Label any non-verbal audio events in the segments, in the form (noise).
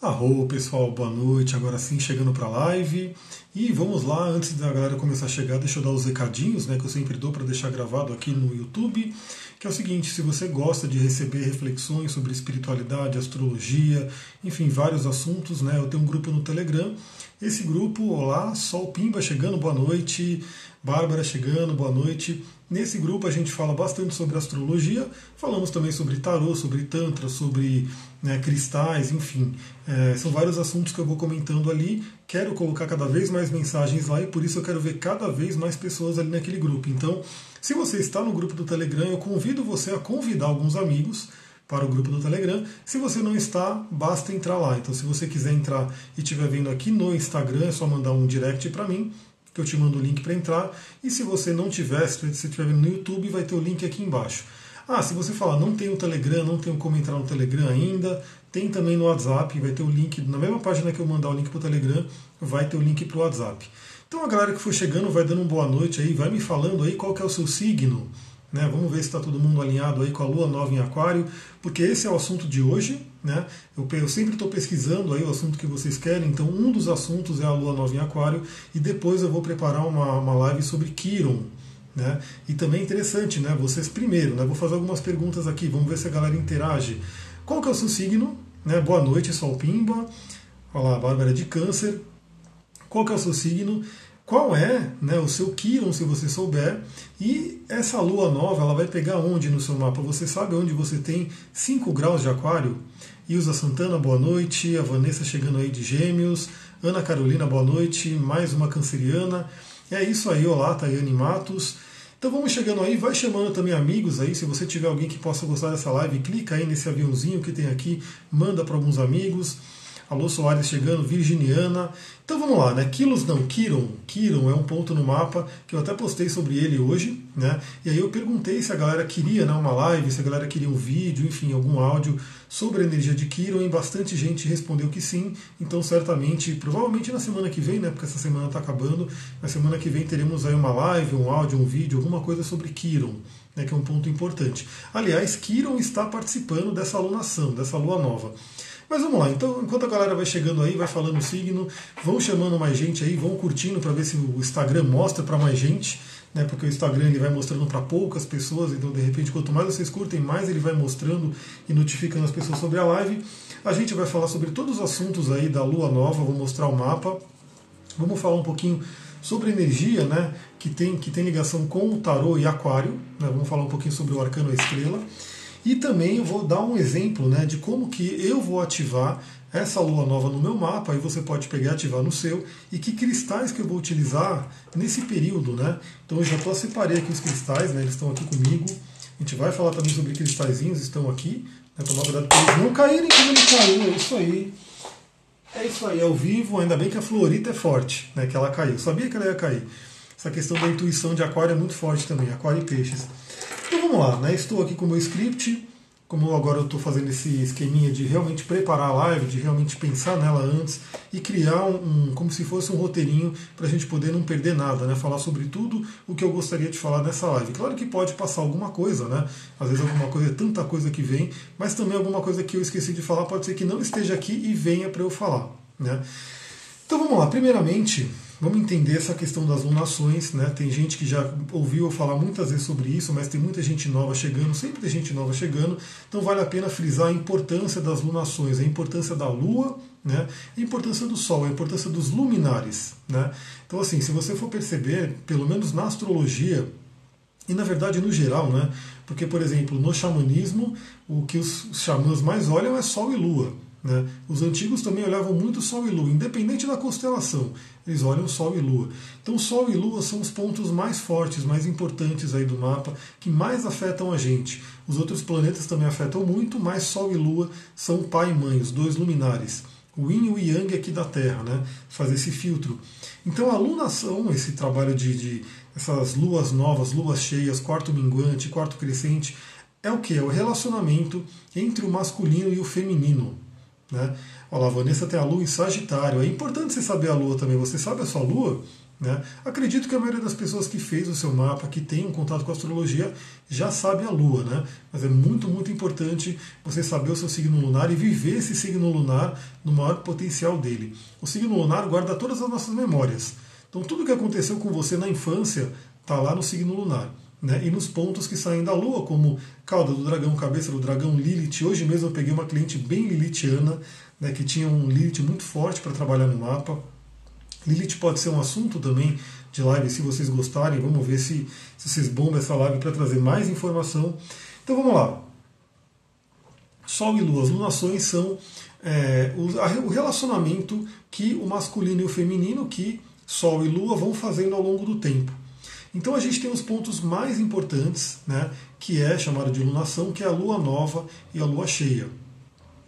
Arro, pessoal, boa noite. Agora sim, chegando para a live. E vamos lá, antes da galera começar a chegar, deixa eu dar os recadinhos, né, que eu sempre dou para deixar gravado aqui no YouTube, que é o seguinte, se você gosta de receber reflexões sobre espiritualidade, astrologia, enfim, vários assuntos, né, eu tenho um grupo no Telegram. Esse grupo, olá, Sol Pimba chegando, boa noite. Bárbara chegando, boa noite. Nesse grupo a gente fala bastante sobre astrologia, falamos também sobre tarô, sobre tantra, sobre né, cristais, enfim. É, são vários assuntos que eu vou comentando ali. Quero colocar cada vez mais mensagens lá e por isso eu quero ver cada vez mais pessoas ali naquele grupo. Então, se você está no grupo do Telegram, eu convido você a convidar alguns amigos para o grupo do Telegram. Se você não está, basta entrar lá. Então, se você quiser entrar e estiver vendo aqui no Instagram, é só mandar um direct para mim que eu te mando o link para entrar. E se você não tiver, se você estiver vendo no YouTube, vai ter o link aqui embaixo. Ah, se você falar, não tem o Telegram, não tem como entrar no Telegram ainda, tem também no WhatsApp, vai ter o link, na mesma página que eu mandar o link para o Telegram, vai ter o link para o WhatsApp. Então a galera que for chegando vai dando uma boa noite aí, vai me falando aí qual que é o seu signo, né? Vamos ver se está todo mundo alinhado aí com a Lua nova em Aquário, porque esse é o assunto de hoje. Né? Eu, eu sempre estou pesquisando aí o assunto que vocês querem, então um dos assuntos é a Lua nova em Aquário, e depois eu vou preparar uma, uma live sobre Quiron. Né? E também é interessante, né? Vocês primeiro, né? Vou fazer algumas perguntas aqui, vamos ver se a galera interage. Qual que é o seu signo? Né? Boa noite, Sol Pimba. Olá, Bárbara de Câncer. Qual que é o seu signo? Qual é né, o seu Kiron, se você souber, e essa lua nova ela vai pegar onde no seu mapa? Você sabe onde você tem 5 graus de aquário? Ilza Santana, boa noite. A Vanessa chegando aí de Gêmeos. Ana Carolina, boa noite. Mais uma canceriana. É isso aí, olá, Tayane Matos. Então vamos chegando aí, vai chamando também amigos aí. Se você tiver alguém que possa gostar dessa live, clica aí nesse aviãozinho que tem aqui, manda para alguns amigos. Alô Soares chegando, Virginiana. Então vamos lá, né? Quilos não, Kiron. Kiron é um ponto no mapa que eu até postei sobre ele hoje, né? E aí eu perguntei se a galera queria né, uma live, se a galera queria um vídeo, enfim, algum áudio sobre a energia de Kiron e bastante gente respondeu que sim. Então certamente, provavelmente na semana que vem, né? Porque essa semana está acabando, na semana que vem teremos aí uma live, um áudio, um vídeo, alguma coisa sobre Kiron. Né, que é um ponto importante. Aliás, Kiron está participando dessa alunação, dessa lua nova. Mas vamos lá, então enquanto a galera vai chegando aí, vai falando o signo, vão chamando mais gente aí, vão curtindo para ver se o Instagram mostra para mais gente, né? Porque o Instagram ele vai mostrando para poucas pessoas, então de repente quanto mais vocês curtem, mais ele vai mostrando e notificando as pessoas sobre a live. A gente vai falar sobre todos os assuntos aí da lua nova, vou mostrar o mapa. Vamos falar um pouquinho sobre energia, né, que tem que tem ligação com o tarô e aquário, né? Vamos falar um pouquinho sobre o arcano estrela. E também eu vou dar um exemplo né, de como que eu vou ativar essa lua nova no meu mapa, aí você pode pegar e ativar no seu, e que cristais que eu vou utilizar nesse período. Né? Então eu já tô, separei aqui os cristais, né, eles estão aqui comigo. A gente vai falar também sobre cristalzinhos, estão aqui. Né, tomar cuidado para eles não caírem como ele caiu, é isso aí. É isso aí, ao vivo, ainda bem que a Florita é forte, né, que ela caiu. Sabia que ela ia cair. Essa questão da intuição de aquário é muito forte também, aquário e peixes. Vamos lá, né? estou aqui com o meu script, como agora eu estou fazendo esse esqueminha de realmente preparar a live, de realmente pensar nela antes e criar um, um como se fosse um roteirinho para a gente poder não perder nada, né? Falar sobre tudo o que eu gostaria de falar nessa live. Claro que pode passar alguma coisa, né? Às vezes alguma coisa, é tanta coisa que vem, mas também alguma coisa que eu esqueci de falar pode ser que não esteja aqui e venha para eu falar, né? Então vamos lá, primeiramente, Vamos entender essa questão das lunações, né? Tem gente que já ouviu falar muitas vezes sobre isso, mas tem muita gente nova chegando, sempre tem gente nova chegando, então vale a pena frisar a importância das lunações, a importância da Lua, né? A importância do Sol, a importância dos luminares, né? Então assim, se você for perceber, pelo menos na astrologia, e na verdade no geral, né? Porque, por exemplo, no xamanismo, o que os xamãs mais olham é Sol e Lua. Né? Os antigos também olhavam muito Sol e Lua, independente da constelação, eles olham Sol e Lua. Então, Sol e Lua são os pontos mais fortes, mais importantes aí do mapa, que mais afetam a gente. Os outros planetas também afetam muito, mas Sol e Lua são pai e mãe, os dois luminares. O Yin e o Yang aqui da Terra, né? fazer esse filtro. Então, a lunação, esse trabalho de, de essas luas novas, luas cheias, quarto minguante, quarto crescente, é o que? É o relacionamento entre o masculino e o feminino. Né? Olha lá, Vanessa tem a lua em Sagitário. É importante você saber a lua também. Você sabe a sua lua? Né? Acredito que a maioria das pessoas que fez o seu mapa, que tem um contato com a astrologia, já sabe a Lua, né? mas é muito, muito importante você saber o seu signo lunar e viver esse signo lunar no maior potencial dele. O signo lunar guarda todas as nossas memórias. Então, tudo que aconteceu com você na infância está lá no signo lunar. Né? E nos pontos que saem da Lua, como cauda do dragão, cabeça do dragão, Lilith. Hoje mesmo eu peguei uma cliente bem lilithiana, né, que tinha um Lilith muito forte para trabalhar no mapa. Lilith pode ser um assunto também de live, se vocês gostarem. Vamos ver se, se vocês bombam essa live para trazer mais informação. Então vamos lá. Sol e Lua, as lunações são é, o, o relacionamento que o masculino e o feminino, que Sol e Lua vão fazendo ao longo do tempo. Então a gente tem os pontos mais importantes, né, que é chamado de lunação, que é a lua nova e a lua cheia.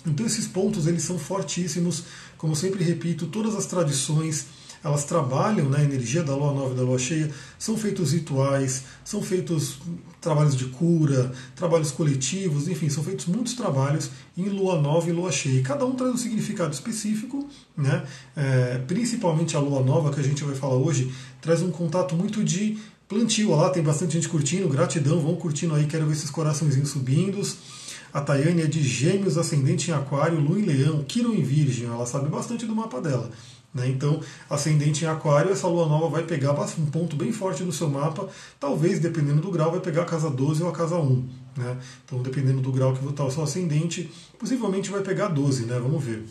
Então esses pontos eles são fortíssimos, como sempre repito, todas as tradições elas trabalham na né, energia da lua nova e da lua cheia, são feitos rituais, são feitos trabalhos de cura, trabalhos coletivos, enfim, são feitos muitos trabalhos em lua nova e lua cheia. E cada um traz um significado específico, né? É, principalmente a lua nova, que a gente vai falar hoje, traz um contato muito de plantio. Lá, tem bastante gente curtindo, gratidão, vão curtindo aí, quero ver esses coraçõezinhos subindo. A Tayane é de Gêmeos, ascendente em Aquário, Lua em Leão, Quirón em Virgem, ela sabe bastante do mapa dela. Né? Então, ascendente em Aquário, essa lua nova vai pegar um ponto bem forte no seu mapa, talvez, dependendo do grau, vai pegar a casa 12 ou a casa 1. Né? Então, dependendo do grau que está o seu ascendente, possivelmente vai pegar 12, né? vamos ver.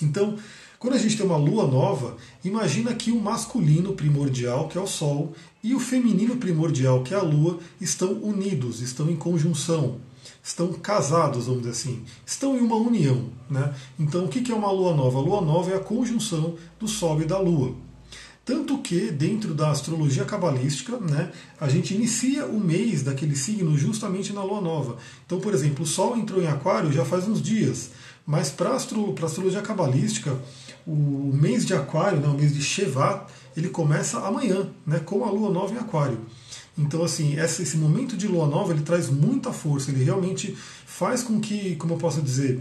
Então, quando a gente tem uma lua nova, imagina que o masculino primordial, que é o Sol, e o feminino primordial, que é a lua, estão unidos, estão em conjunção estão casados, vamos dizer assim, estão em uma união. Né? Então, o que é uma lua nova? A lua nova é a conjunção do Sol e da Lua. Tanto que, dentro da astrologia cabalística, né, a gente inicia o mês daquele signo justamente na lua nova. Então, por exemplo, o Sol entrou em Aquário já faz uns dias, mas para a astrologia cabalística, o mês de Aquário, né, o mês de Shevat, ele começa amanhã, né, com a lua nova em Aquário. Então, assim, esse momento de lua nova ele traz muita força, ele realmente faz com que, como eu posso dizer,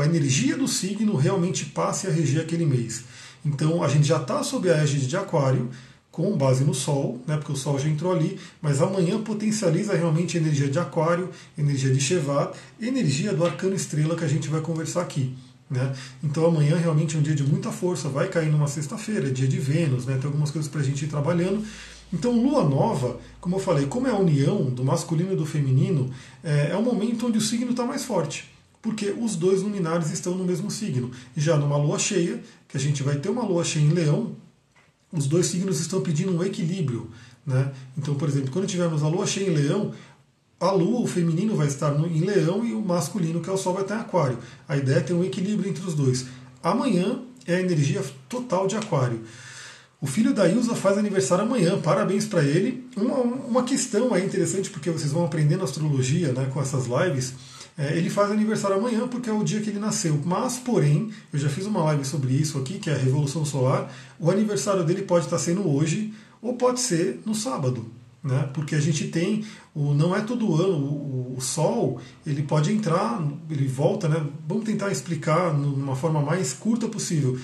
a energia do signo realmente passe a reger aquele mês. Então, a gente já está sob a égide de Aquário, com base no Sol, né, porque o Sol já entrou ali, mas amanhã potencializa realmente a energia de Aquário, energia de Shevat, energia do arcano estrela que a gente vai conversar aqui. Né? Então amanhã realmente é um dia de muita força, vai cair numa sexta-feira, é dia de Vênus, né? tem algumas coisas para a gente ir trabalhando, então, lua nova, como eu falei, como é a união do masculino e do feminino, é, é momento onde o signo está mais forte, porque os dois luminares estão no mesmo signo. Já numa lua cheia, que a gente vai ter uma lua cheia em leão, os dois signos estão pedindo um equilíbrio. Né? Então, por exemplo, quando tivermos a lua cheia em leão, a lua, o feminino, vai estar no, em leão e o masculino, que é o sol, vai estar em aquário. A ideia é ter um equilíbrio entre os dois. Amanhã é a energia total de aquário. O filho da Ilza faz aniversário amanhã, parabéns para ele. Uma, uma questão aí interessante, porque vocês vão aprendendo astrologia né, com essas lives. É, ele faz aniversário amanhã porque é o dia que ele nasceu. Mas, porém, eu já fiz uma live sobre isso aqui, que é a Revolução Solar. O aniversário dele pode estar sendo hoje ou pode ser no sábado. Né? Porque a gente tem, o, não é todo ano, o, o, Sol ele pode entrar, ele volta, né? Vamos tentar explicar de uma forma mais curta possível.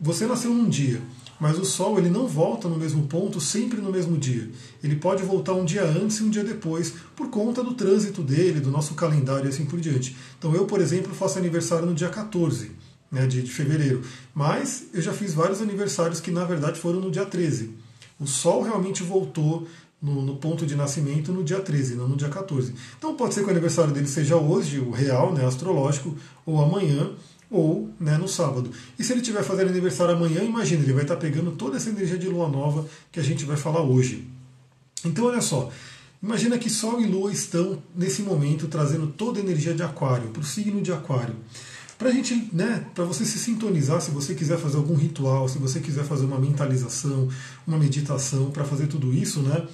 Você nasceu num dia. Mas o Sol ele não volta no mesmo ponto sempre no mesmo dia. Ele pode voltar um dia antes e um dia depois, por conta do trânsito dele, do nosso calendário e assim por diante. Então eu, por exemplo, faço aniversário no dia 14 né, de, de fevereiro. Mas eu já fiz vários aniversários que na verdade foram no dia 13. O Sol realmente voltou no, no, ponto de nascimento no dia 13, não no dia 14. Então pode ser que o aniversário dele seja hoje, o real, né, astrológico, ou amanhã, ou né, no sábado. E se ele estiver fazendo aniversário amanhã, imagina, ele vai estar pegando toda essa energia de lua nova que a gente vai falar hoje. Então, olha só, imagina que Sol e Lua estão nesse momento trazendo toda a energia de Aquário, para o signo de Aquário. Para gente, né, para você se sintonizar, se você quiser fazer algum ritual, se você quiser fazer uma mentalização, uma meditação, para fazer tudo isso, né,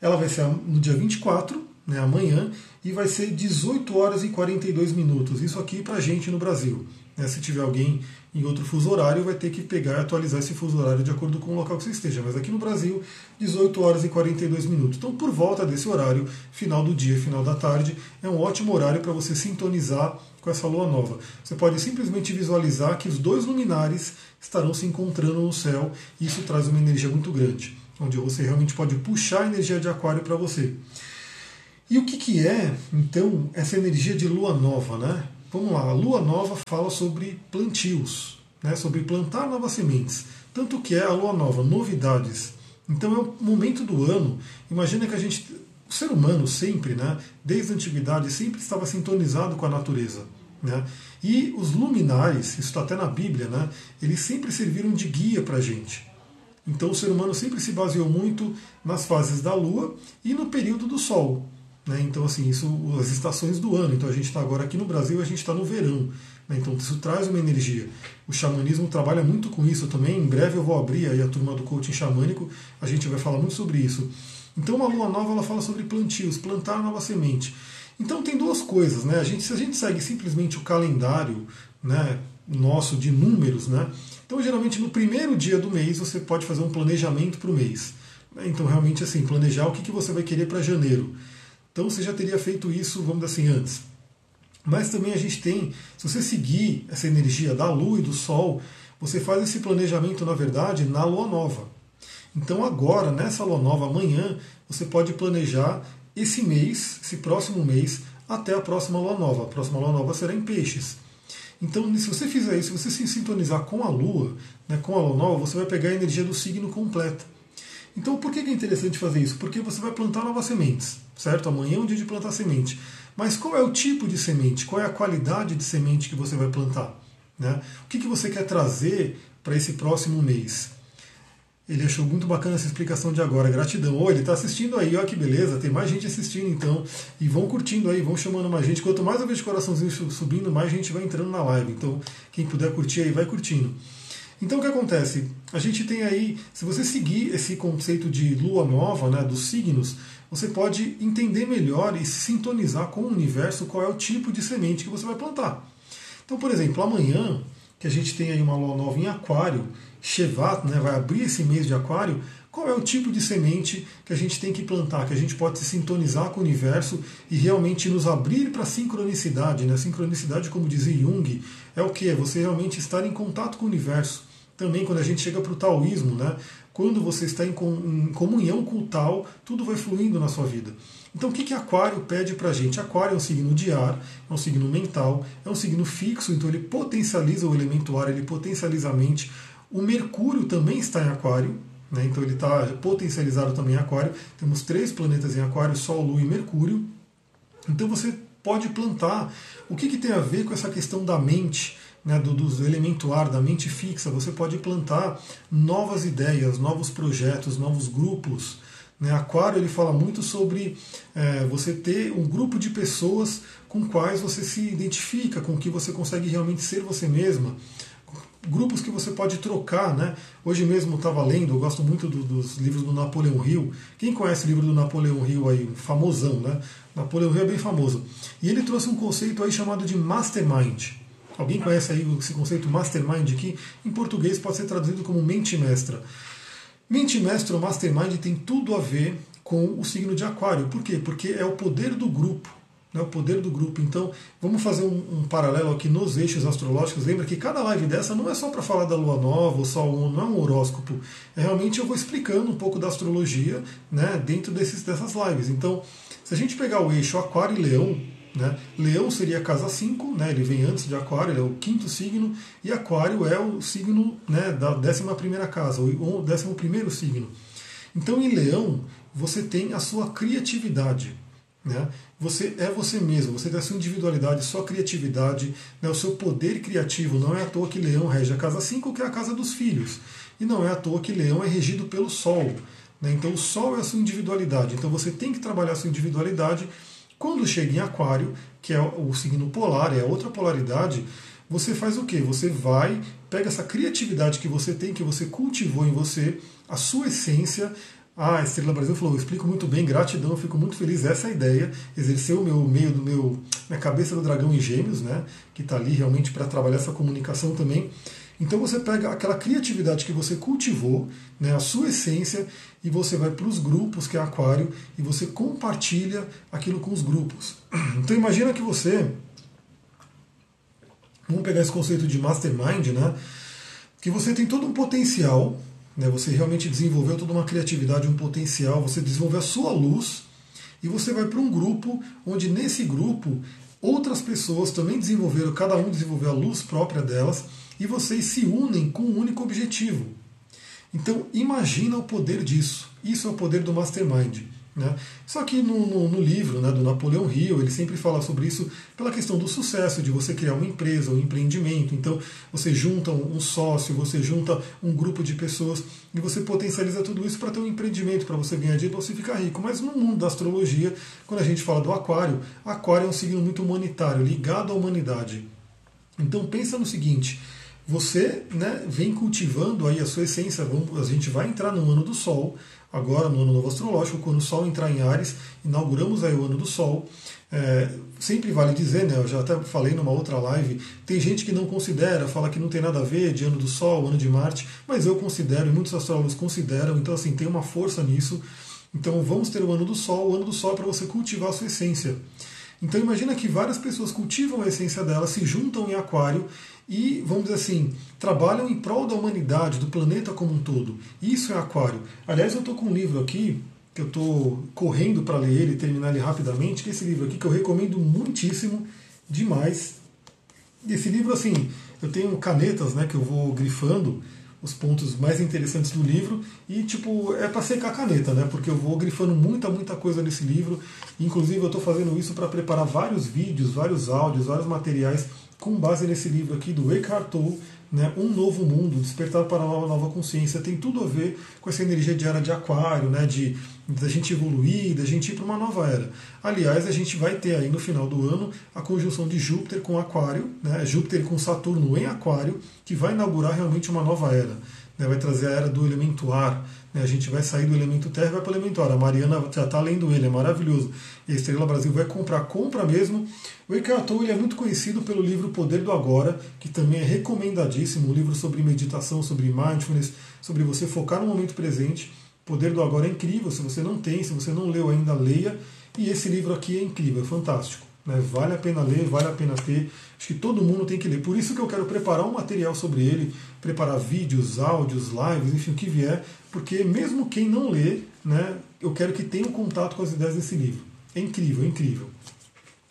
ela vai ser no dia 24 né, amanhã, e vai ser 18 horas e 42 minutos. Isso aqui para gente no Brasil. Né, se tiver alguém em outro fuso horário, vai ter que pegar e atualizar esse fuso horário de acordo com o local que você esteja. Mas aqui no Brasil, 18 horas e 42 minutos. Então, por volta desse horário, final do dia, final da tarde, é um ótimo horário para você sintonizar com essa lua nova. Você pode simplesmente visualizar que os dois luminares estarão se encontrando no céu e isso traz uma energia muito grande, onde você realmente pode puxar a energia de Aquário para você. E o que, que é, então, essa energia de lua nova, né? Vamos lá, a lua nova fala sobre plantios, né, sobre plantar novas sementes. Tanto que é a lua nova, novidades. Então é o momento do ano. Imagina que a gente, o ser humano sempre, né, desde a antiguidade, sempre estava sintonizado com a natureza. Né? E os luminares, isso está até na Bíblia, né, eles sempre serviram de guia para a gente. Então o ser humano sempre se baseou muito nas fases da Lua e no período do Sol. Né? Então, assim, isso, as estações do ano. Então, a gente está agora aqui no Brasil, a gente está no verão. Né? Então, isso traz uma energia. O xamanismo trabalha muito com isso também. Em breve eu vou abrir aí a turma do coaching xamânico, a gente vai falar muito sobre isso. Então, uma lua nova ela fala sobre plantios, plantar nova semente. Então, tem duas coisas, né? A gente, se a gente segue simplesmente o calendário, né, nosso de números, né? Então, geralmente no primeiro dia do mês você pode fazer um planejamento para o mês. Então, realmente, assim, planejar o que, que você vai querer para janeiro. Então você já teria feito isso, vamos dizer assim, antes. Mas também a gente tem, se você seguir essa energia da Lua e do Sol, você faz esse planejamento, na verdade, na Lua Nova. Então agora, nessa Lua Nova, amanhã, você pode planejar esse mês, esse próximo mês, até a próxima Lua Nova. A próxima Lua Nova será em Peixes. Então, se você fizer isso, se você se sintonizar com a Lua, né, com a Lua Nova, você vai pegar a energia do signo completa. Então, por que é interessante fazer isso? Porque você vai plantar novas sementes, certo? Amanhã é um dia de plantar semente. Mas qual é o tipo de semente? Qual é a qualidade de semente que você vai plantar? Né? O que, que você quer trazer para esse próximo mês? Ele achou muito bacana essa explicação de agora. Gratidão. Oh, ele está assistindo aí, olha que beleza. Tem mais gente assistindo então. E vão curtindo aí, vão chamando mais gente. Quanto mais eu vejo coraçãozinho subindo, mais gente vai entrando na live. Então, quem puder curtir aí, vai curtindo. Então o que acontece? A gente tem aí, se você seguir esse conceito de lua nova, né, dos signos, você pode entender melhor e se sintonizar com o universo qual é o tipo de semente que você vai plantar. Então, por exemplo, amanhã, que a gente tem aí uma lua nova em aquário, Shevat, né, vai abrir esse mês de aquário, qual é o tipo de semente que a gente tem que plantar, que a gente pode se sintonizar com o universo e realmente nos abrir para a sincronicidade. Né? Sincronicidade, como dizia Jung, é o que? É você realmente estar em contato com o universo também quando a gente chega para o taoísmo, né? quando você está em comunhão com o tal, tudo vai fluindo na sua vida. Então o que, que Aquário pede para a gente? Aquário é um signo de ar, é um signo mental, é um signo fixo, então ele potencializa o elemento ar, ele potencializa a mente. O Mercúrio também está em Aquário, né? então ele está potencializado também em Aquário. Temos três planetas em Aquário, Sol, Lua e Mercúrio. Então você pode plantar. O que, que tem a ver com essa questão da mente? Né, do, do elemento ar, da mente fixa, você pode plantar novas ideias, novos projetos, novos grupos. Né? Aquário ele fala muito sobre é, você ter um grupo de pessoas com quais você se identifica, com que você consegue realmente ser você mesma. Grupos que você pode trocar, né? Hoje mesmo estava lendo, eu gosto muito do, dos livros do Napoleão Hill. Quem conhece o livro do Napoleão Hill aí, famosão, né? Napoleão Hill é bem famoso. E ele trouxe um conceito aí chamado de mastermind. Alguém conhece aí esse conceito mastermind aqui? Em português pode ser traduzido como mente mestra. Mente mestra ou mastermind tem tudo a ver com o signo de Aquário. Por quê? Porque é o poder do grupo. Né, o poder do grupo. Então, vamos fazer um, um, paralelo aqui nos eixos astrológicos. Lembra que cada live dessa não é só para falar da lua nova, ou só um, não é um horóscopo. É realmente eu vou explicando um pouco da astrologia né, dentro desses, dessas lives. Então, se a gente pegar o eixo Aquário e Leão, né? Leão seria a casa 5, né? ele vem antes de Aquário, ele é o quinto signo, e Aquário é o signo né, da 11 casa, o 11 signo. Então, em Leão, você tem a sua criatividade. Né? Você é você mesmo, você tem a sua individualidade, sua criatividade, né, o seu poder criativo. Não é à toa que Leão rege a casa 5, que é a casa dos filhos. E não é à toa que Leão é regido pelo Sol. Né? Então, o Sol é a sua individualidade. Então, você tem que trabalhar a sua individualidade quando chega em Aquário, que é o signo polar, é a outra polaridade, você faz o quê? Você vai, pega essa criatividade que você tem, que você cultivou em você, a sua essência, Ah, a Estrela Brasil falou, eu explico muito bem, gratidão, fico muito feliz. Essa é a ideia, exercer o meu meio do meu minha cabeça do dragão em gêmeos, né? Que está ali realmente para trabalhar essa comunicação também. Então você pega aquela criatividade que você cultivou, né, a sua essência, e você vai para os grupos, que é aquário, e você compartilha aquilo com os grupos. (clears throat) Então imagina que você. Vamos pegar esse conceito de mastermind, né? Que você tem todo um potencial, né, você realmente desenvolveu toda uma criatividade, um potencial, você desenvolveu a sua luz, e você vai para um grupo onde nesse grupo outras pessoas também desenvolveram, cada um desenvolveu a luz própria delas e vocês se unem com um único objetivo. Então imagina o poder disso. Isso é o poder do mastermind. Né? Só que no, no, no, livro né, do Napoleão Hill, ele sempre fala sobre isso pela questão do sucesso, de você criar uma empresa, um empreendimento. Então, você junta um sócio, você junta um grupo de pessoas e você potencializa tudo isso para ter um empreendimento, para você ganhar dinheiro, para você ficar rico. Mas no mundo da astrologia, quando a gente fala do aquário, aquário é um signo muito humanitário, ligado à humanidade. Então, pensa no seguinte, você né, vem cultivando aí a sua essência. Vamos, a gente vai entrar no ano do Sol, agora no ano novo astrológico, quando o Sol entrar em Ares, inauguramos aí o ano do Sol. É, sempre vale dizer, né, eu já até falei numa outra live, tem gente que não considera, fala que não tem nada a ver de ano do Sol, ano de Marte, mas eu considero, e muitos astrólogos consideram, então assim, tem uma força nisso. Então vamos ter o ano do Sol, o ano do Sol é para você cultivar a sua essência. Então imagina que várias pessoas cultivam a essência dela, se juntam em aquário e, vamos dizer assim, trabalham em prol da humanidade, do planeta como um todo. Isso é aquário. Aliás, eu estou com um livro aqui, que eu estou correndo para ler ele e terminar ele rapidamente, que é esse livro aqui que eu recomendo muitíssimo, demais. Esse livro, assim, eu tenho canetas né, que eu vou grifando os pontos mais interessantes do livro e tipo é para secar a caneta, né? Porque eu vou grifando muita muita coisa nesse livro. Inclusive eu estou fazendo isso para preparar vários vídeos, vários áudios, vários materiais com base nesse livro aqui do Eckhart Tolle, né, Um Novo Mundo, Despertar para uma Nova Consciência. Tem tudo a ver com essa energia de era de aquário, né, de da gente evoluir, da gente ir para uma nova era. Aliás, a gente vai ter aí no final do ano a conjunção de Júpiter com Aquário, né, Júpiter com Saturno em Aquário, que vai inaugurar realmente uma nova era. Né, vai trazer a era do elemento ar? A gente vai sair do elemento terra e vai para o elemento ar. A Mariana já está lendo ele, é maravilhoso. E a Estrela Brasil vai comprar, compra mesmo. O Eckhart Tolle é muito conhecido pelo livro Poder do Agora, que também é recomendadíssimo, um livro sobre meditação, sobre mindfulness, sobre você focar no momento presente. Poder do Agora é incrível, se você não tem, se você não leu ainda, leia. E esse livro aqui é incrível, é fantástico. Né? Vale a pena ler, vale a pena ter. Acho que todo mundo tem que ler. Por isso que eu quero preparar um material sobre ele, preparar vídeos, áudios, lives, enfim, o que vier, porque mesmo quem não lê, né, eu quero que tenha um contato com as ideias desse livro. É incrível, é incrível.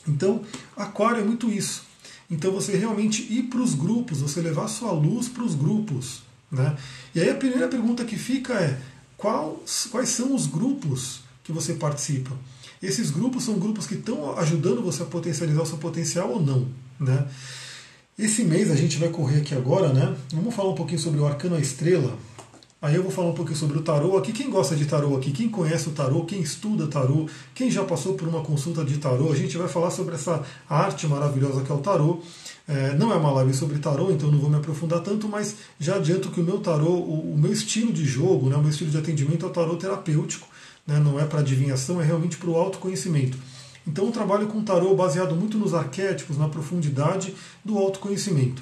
Então, Aquário é muito isso. Então você realmente ir para os grupos, você levar sua luz para os grupos. Né? E aí a primeira pergunta que fica é quais, quais são os grupos que você participa? Esses grupos são grupos que estão ajudando você a potencializar o seu potencial ou não. Né? Esse mês a gente vai correr aqui agora, né? Vamos falar um pouquinho sobre o Arcano a Estrela. Aí eu vou falar um pouquinho sobre o tarô aqui. Quem gosta de tarô aqui? Quem conhece o tarô? Quem estuda tarô? Quem já passou por uma consulta de tarô? A gente vai falar sobre essa arte maravilhosa que é o tarô. É, não é uma live sobre tarô, então não vou me aprofundar tanto, mas já adianto que o meu tarô, o, o meu estilo de jogo, né, o meu estilo de atendimento é o tarô terapêutico né, não é para adivinhação, é realmente para o autoconhecimento. Então eu trabalho com tarô baseado muito nos arquétipos, na profundidade do autoconhecimento.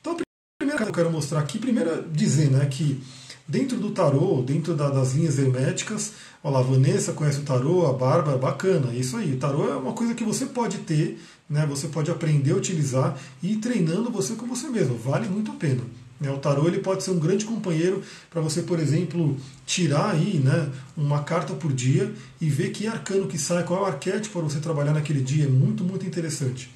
Então a primeira coisa que eu quero mostrar aqui, primeiro é dizer né, que dentro do tarô, dentro da, das linhas herméticas, olha lá, a Vanessa conhece o tarô, a Bárbara, bacana, isso aí. O tarô é uma coisa que você pode ter, né, você pode aprender a utilizar e ir treinando você com você mesmo, vale muito a pena. Né? O tarô ele pode ser um grande companheiro para você, por exemplo, tirar aí né, uma carta por dia e ver que arcano que sai, qual é o arquétipo para você trabalhar naquele dia. É muito, muito interessante.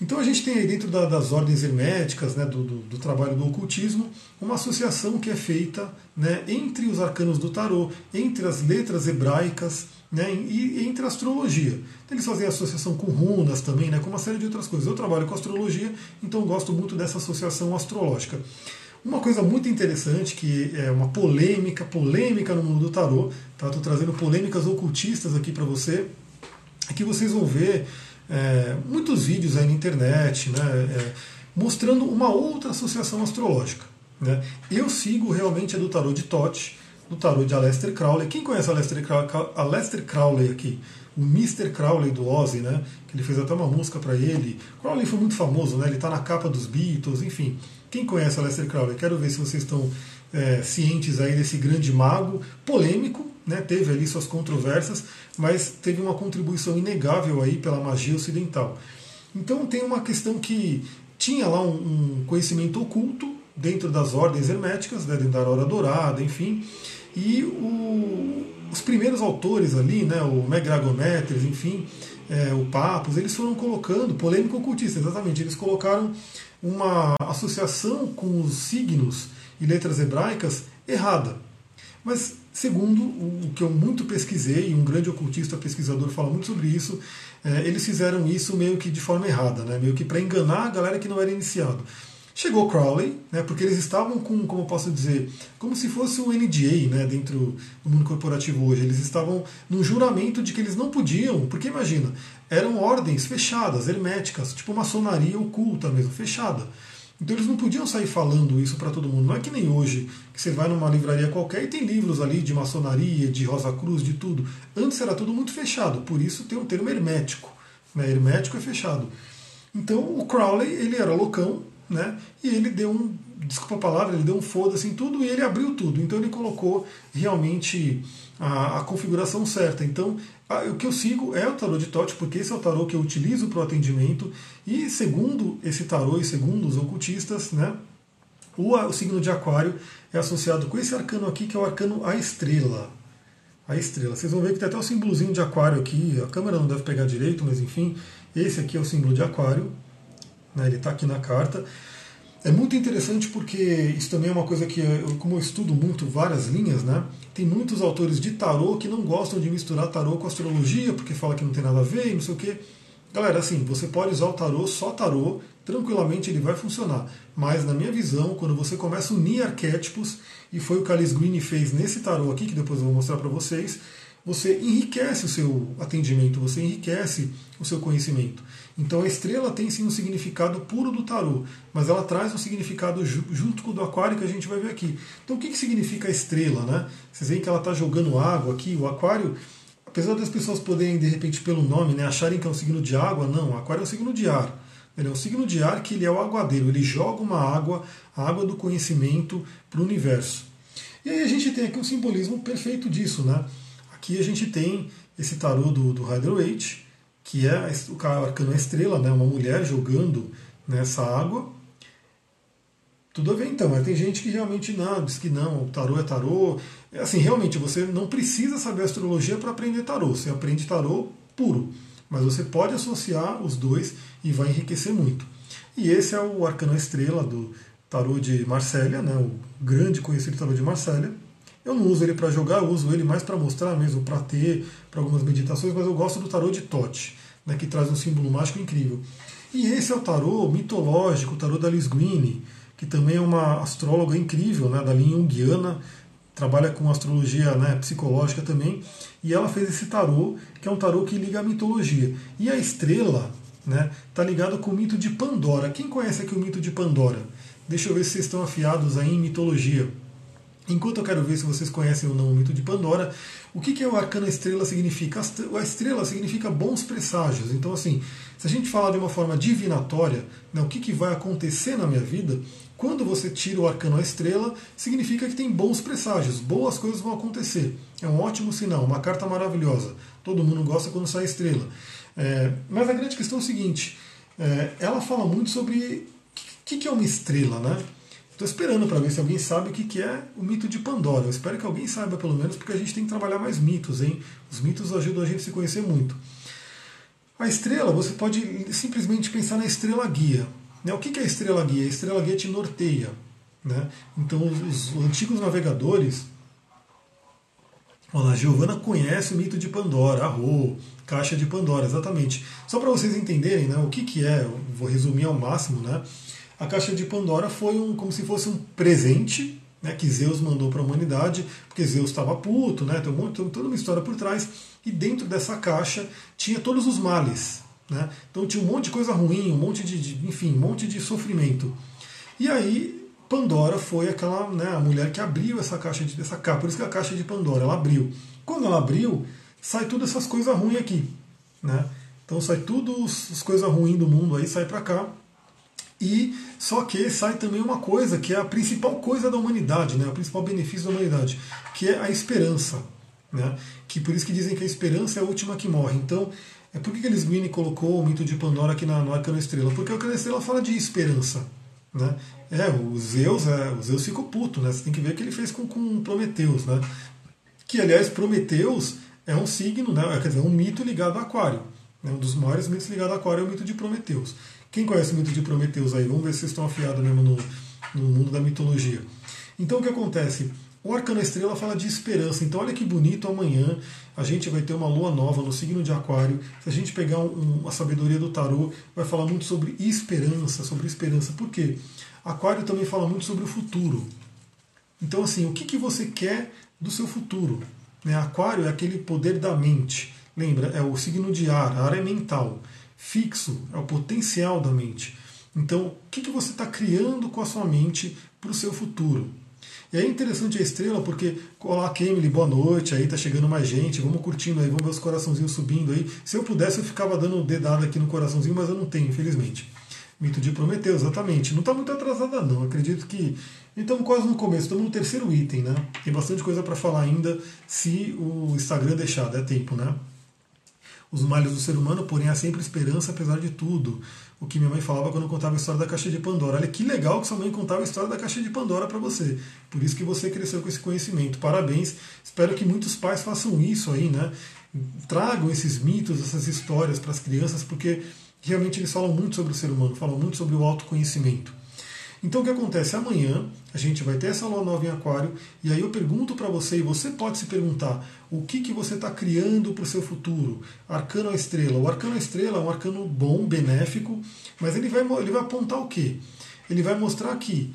Então a gente tem aí dentro da, das ordens herméticas, né, do, do, do, trabalho do ocultismo, uma associação que é feita né, entre os arcanos do tarô, entre as letras hebraicas né, e entre a astrologia. Eles fazem associação com runas também, né, com uma série de outras coisas. Eu trabalho com astrologia, então gosto muito dessa associação astrológica. Uma coisa muito interessante, que é uma polêmica, polêmica no mundo do tarô, tá? estou trazendo polêmicas ocultistas aqui para você, é que vocês vão ver é, muitos vídeos aí na internet, né, é, mostrando uma outra associação astrológica. Né? Eu sigo realmente a do tarô de Tote, do tarô de Aleister Crowley. Quem conhece Aleister Crowley, Aleister Crowley aqui? O Mr. Crowley do Ozzy, né? Que ele fez até uma música para ele. Crowley foi muito famoso, né? Ele está na capa dos Beatles, enfim. Quem conhece Aleister Crowley? Quero ver se vocês estão é, cientes aí desse grande mago, polêmico, né? Teve ali suas controvérsias, mas teve uma contribuição inegável aí pela magia ocidental. Então tem uma questão que tinha lá um, um conhecimento oculto dentro das ordens herméticas, né, dentro da Aurora Dourada, enfim, e o, os primeiros autores ali, né, o Megragometres, enfim, é, o Papos, eles foram colocando, polêmico ocultista, exatamente, eles colocaram uma associação com os signos e letras hebraicas errada. Mas, segundo o que eu muito pesquisei, um grande ocultista pesquisador fala muito sobre isso, é, eles fizeram isso meio que de forma errada, né? meio que para enganar a galera que não era iniciado. Chegou Crowley, né, porque eles estavam com, como eu posso dizer, como se fosse um NDA né, dentro do mundo corporativo hoje. Eles estavam num juramento de que eles não podiam, porque imagina, eram ordens fechadas, herméticas, tipo maçonaria oculta mesmo, fechada. Então eles não podiam sair falando isso para todo mundo. Não é que nem hoje, que você vai numa livraria qualquer e tem livros ali de maçonaria, de Rosa Cruz, de tudo. Antes era tudo muito fechado, por isso tem o termo hermético. Né? Hermético é fechado. Então o Crowley, ele era loucão, né? E ele deu um, desculpa a palavra, ele deu um foda-se em tudo e ele abriu tudo. Então ele colocou realmente a, a configuração certa. Então a, o que eu sigo é o tarô de Tote, porque esse é o tarô que eu utilizo para o atendimento. E segundo esse tarô e segundo os ocultistas, né? O, o signo de Aquário é associado com esse arcano aqui, que é o arcano A Estrela. A estrela. Vocês vão ver que tem até o símbolozinho de aquário aqui. A câmera não deve pegar direito, mas enfim. Esse aqui é o símbolo de aquário né, ele está aqui na carta. É muito interessante porque isso também é uma coisa que, eu, como eu estudo muito várias linhas, né, tem muitos autores de tarô que não gostam de misturar tarô com astrologia, porque fala que não tem nada a ver e não sei o quê. Galera, assim, você pode usar o tarô, só tarô, tranquilamente ele vai funcionar. Mas, na minha visão, quando você começa a unir arquétipos, e foi o que Alice Green fez nesse tarô aqui, que depois eu vou mostrar para vocês, você enriquece o seu atendimento, você enriquece o seu conhecimento. Então a estrela tem sim um significado puro do tarô, mas ela traz um significado junto com o do aquário que a gente vai ver aqui. Então o que, que significa a estrela? Né? Vocês veem que ela está jogando água aqui, o aquário, apesar das pessoas poderem, de repente, pelo nome, né, acharem que é um signo de água, não, o aquário é um signo de ar. Ele é um signo de ar que ele é o aguadeiro, ele joga uma água, a água do conhecimento para o universo. E aí a gente tem aqui um simbolismo perfeito disso, né? Aqui a gente tem esse tarô do, do Rider Waite, que é o arcano a estrela, né, uma mulher jogando nessa água. Tudo a ver então, mas tem gente que realmente não, diz que não, tarô é tarô. É assim, realmente, você não precisa saber astrologia para aprender tarô. Você aprende tarô puro. Mas você pode associar os dois e vai enriquecer muito. E esse é o arcano estrela do tarô de Marsella, né, o grande conhecido tarô de Marsella. Eu não uso ele para jogar, eu uso ele mais para mostrar mesmo, para ter, para algumas meditações, mas eu gosto do tarô de Tote, né, que traz um símbolo mágico incrível. E esse é o tarô mitológico, o tarô da Liz Green, que também é uma astróloga incrível, né, da linha Jungiana, trabalha com astrologia né, psicológica também, e ela fez esse tarô, que é um tarô que liga à mitologia. E a estrela está né, tá ligado com o mito de Pandora. Quem conhece aqui o mito de Pandora? Deixa eu ver se vocês estão afiados aí em mitologia. Enquanto eu quero ver se vocês conhecem ou não o mito de Pandora, o que, que é o arcano estrela significa? A estrela significa bons presságios. Então, assim, se a gente falar de uma forma divinatória, né, o que, que vai acontecer na minha vida, quando você tira o arcano estrela, significa que tem bons presságios, boas coisas vão acontecer. É um ótimo sinal, uma carta maravilhosa. Todo mundo gosta quando sai estrela. É, mas a grande questão é o seguinte: é, ela fala muito sobre o que, que é uma estrela, né? Estou esperando para ver se alguém sabe o que é o mito de Pandora. Eu espero que alguém saiba, pelo menos, porque a gente tem que trabalhar mais mitos, hein? Os mitos ajudam a gente a se conhecer muito. A estrela, você pode simplesmente pensar na estrela guia. Né? O que é a estrela guia? A estrela guia te norteia. Né? Então, os, os antigos navegadores. Olha, a Giovana conhece o mito de Pandora, a Rô, caixa de Pandora, exatamente. Só para vocês entenderem né, o que, que é, vou resumir ao máximo, né? A caixa de Pandora foi um, como se fosse um presente né, que Zeus mandou para a humanidade, porque Zeus estava puto, né, tem, um monte, tem toda uma história por trás, e dentro dessa caixa tinha todos os males. Né, então tinha um monte de coisa ruim, um monte de, de enfim, um monte de sofrimento. E aí Pandora foi aquela né, a mulher que abriu essa caixa de essa caixa, por isso que a caixa de Pandora, ela abriu. Quando ela abriu, sai todas essas coisas ruins aqui, né? Então sai tudo as coisas ruins do mundo aí sai para cá. E só que sai também uma coisa que é a principal coisa da humanidade, né? O principal benefício da humanidade, que é a esperança, né? Que por isso que dizem que a esperança é a última que morre. Então, é por que eles Guini colocou o mito de Pandora aqui na, no Arcano Estrela? Porque o Arcano Estrela fala de esperança. Né? É, o Zeus, é, o Zeus ficou puto, né? Você tem que ver o que ele fez com, com Prometeus, né? Que, aliás, Prometeus é um signo, né? quer dizer, um mito ligado a Aquário. Né? Um dos maiores mitos ligados a Aquário é o mito de Prometeus. Quem conhece o mito de Prometeus aí? Vamos ver se vocês estão afiados mesmo no, no mundo da mitologia. Então, o que acontece? O Arcano Estrela fala de esperança. Então, olha que bonito, amanhã a gente vai ter uma lua nova no signo de Aquário. Se a gente pegar um, a sabedoria do tarô, vai falar muito sobre esperança, sobre esperança. Por quê? Aquário também fala muito sobre o futuro. Então, assim, o que, que você quer do seu futuro? Né? Aquário é aquele poder da mente. Lembra? É o signo de ar, ar é mental. Fixo é o potencial da mente. Então, o que, que você está criando com a sua mente para o seu futuro? E é interessante a estrela porque, olá Kemily, boa noite, aí tá chegando mais gente, vamos curtindo aí, vamos ver os coraçãozinhos subindo aí. Se eu pudesse eu ficava dando dedada aqui no coraçãozinho, mas eu não tenho, infelizmente. Mito de Prometeu, exatamente. Não está muito atrasada não, acredito que... Estamos quase no começo, estamos no terceiro item, né? Tem bastante coisa para falar ainda, se o Instagram deixar, der tempo, né? Os males do ser humano, porém, há sempre esperança apesar de tudo o que minha mãe falava quando contava a história da caixa de Pandora. Olha que legal que sua mãe contava a história da caixa de Pandora para você. Por isso que você cresceu com esse conhecimento. Parabéns. Espero que muitos pais façam isso aí, né? Tragam esses mitos, essas histórias para as crianças, porque realmente eles falam muito sobre o ser humano, falam muito sobre o autoconhecimento. Então o que acontece? Amanhã a gente vai ter essa lua nova em Aquário, e aí eu pergunto para você, e você pode se perguntar, o que, que você está criando para o seu futuro? Arcano à estrela. O arcano à estrela é um arcano bom, benéfico, mas ele vai, ele vai apontar o quê? Ele vai mostrar que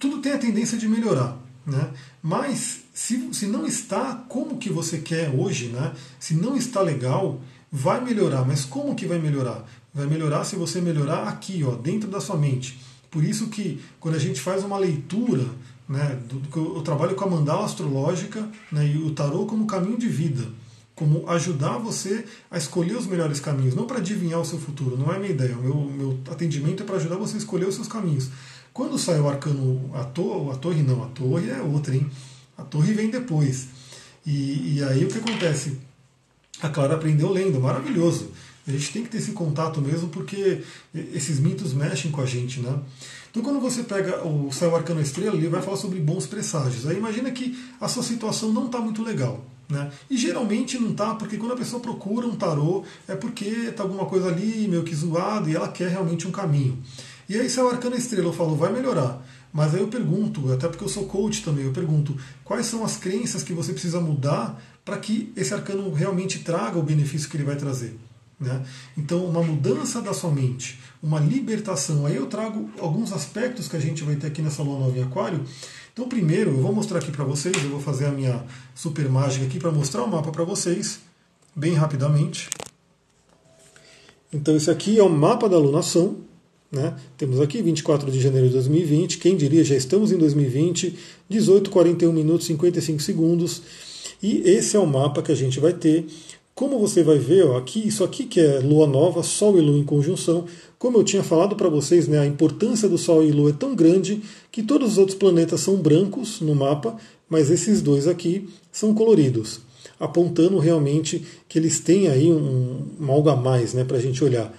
tudo tem a tendência de melhorar. Né? Mas se, se não está como que você quer hoje, né? se não está legal, vai melhorar. Mas como que vai melhorar? Vai melhorar se você melhorar aqui, ó, dentro da sua mente. Por isso que quando a gente faz uma leitura, né, do, eu trabalho com a mandala astrológica né, e o tarô como caminho de vida, como ajudar você a escolher os melhores caminhos, não para adivinhar o seu futuro, não é minha ideia. O meu, meu atendimento é para ajudar você a escolher os seus caminhos. Quando sai o arcano, a, to, a torre não, a torre é outra, hein? A torre vem depois. E, e aí o que acontece? A Clara aprendeu lendo, maravilhoso. A gente tem que ter esse contato mesmo, porque esses mitos mexem com a gente, né? Então, quando você pega o Céu Arcano Estrela, ele vai falar sobre bons presságios. Aí imagina que a sua situação não está muito legal. Né? E geralmente não está, porque quando a pessoa procura um tarô, é porque está alguma coisa ali meio que zoado e ela quer realmente um caminho. E aí, Céu Arcano Estrela, eu falo, vai melhorar. Mas aí eu pergunto, até porque eu sou coach também, eu pergunto quais são as crenças que você precisa mudar para que esse arcano realmente traga o benefício que ele vai trazer. Né? Então, uma mudança da sua mente, uma libertação. Aí eu trago alguns aspectos que a gente vai ter aqui nessa lua nova em Aquário. Então, primeiro, eu vou mostrar aqui para vocês, eu vou fazer a minha super mágica aqui para mostrar o mapa para vocês, bem rapidamente. Então, esse aqui é o mapa da lunação. Né? Temos aqui 24 de janeiro de 2020. Quem diria, já estamos em 2020, 18, 41 minutos, 55 segundos. E esse é o mapa que a gente vai ter como você vai ver, ó, aqui, isso aqui que é lua nova, Sol e Lua em conjunção, como eu tinha falado para vocês, né, a importância do Sol e Lua é tão grande que todos os outros planetas são brancos no mapa, mas esses dois aqui são coloridos, apontando realmente que eles têm aí um, um algo a mais né, para a gente olhar.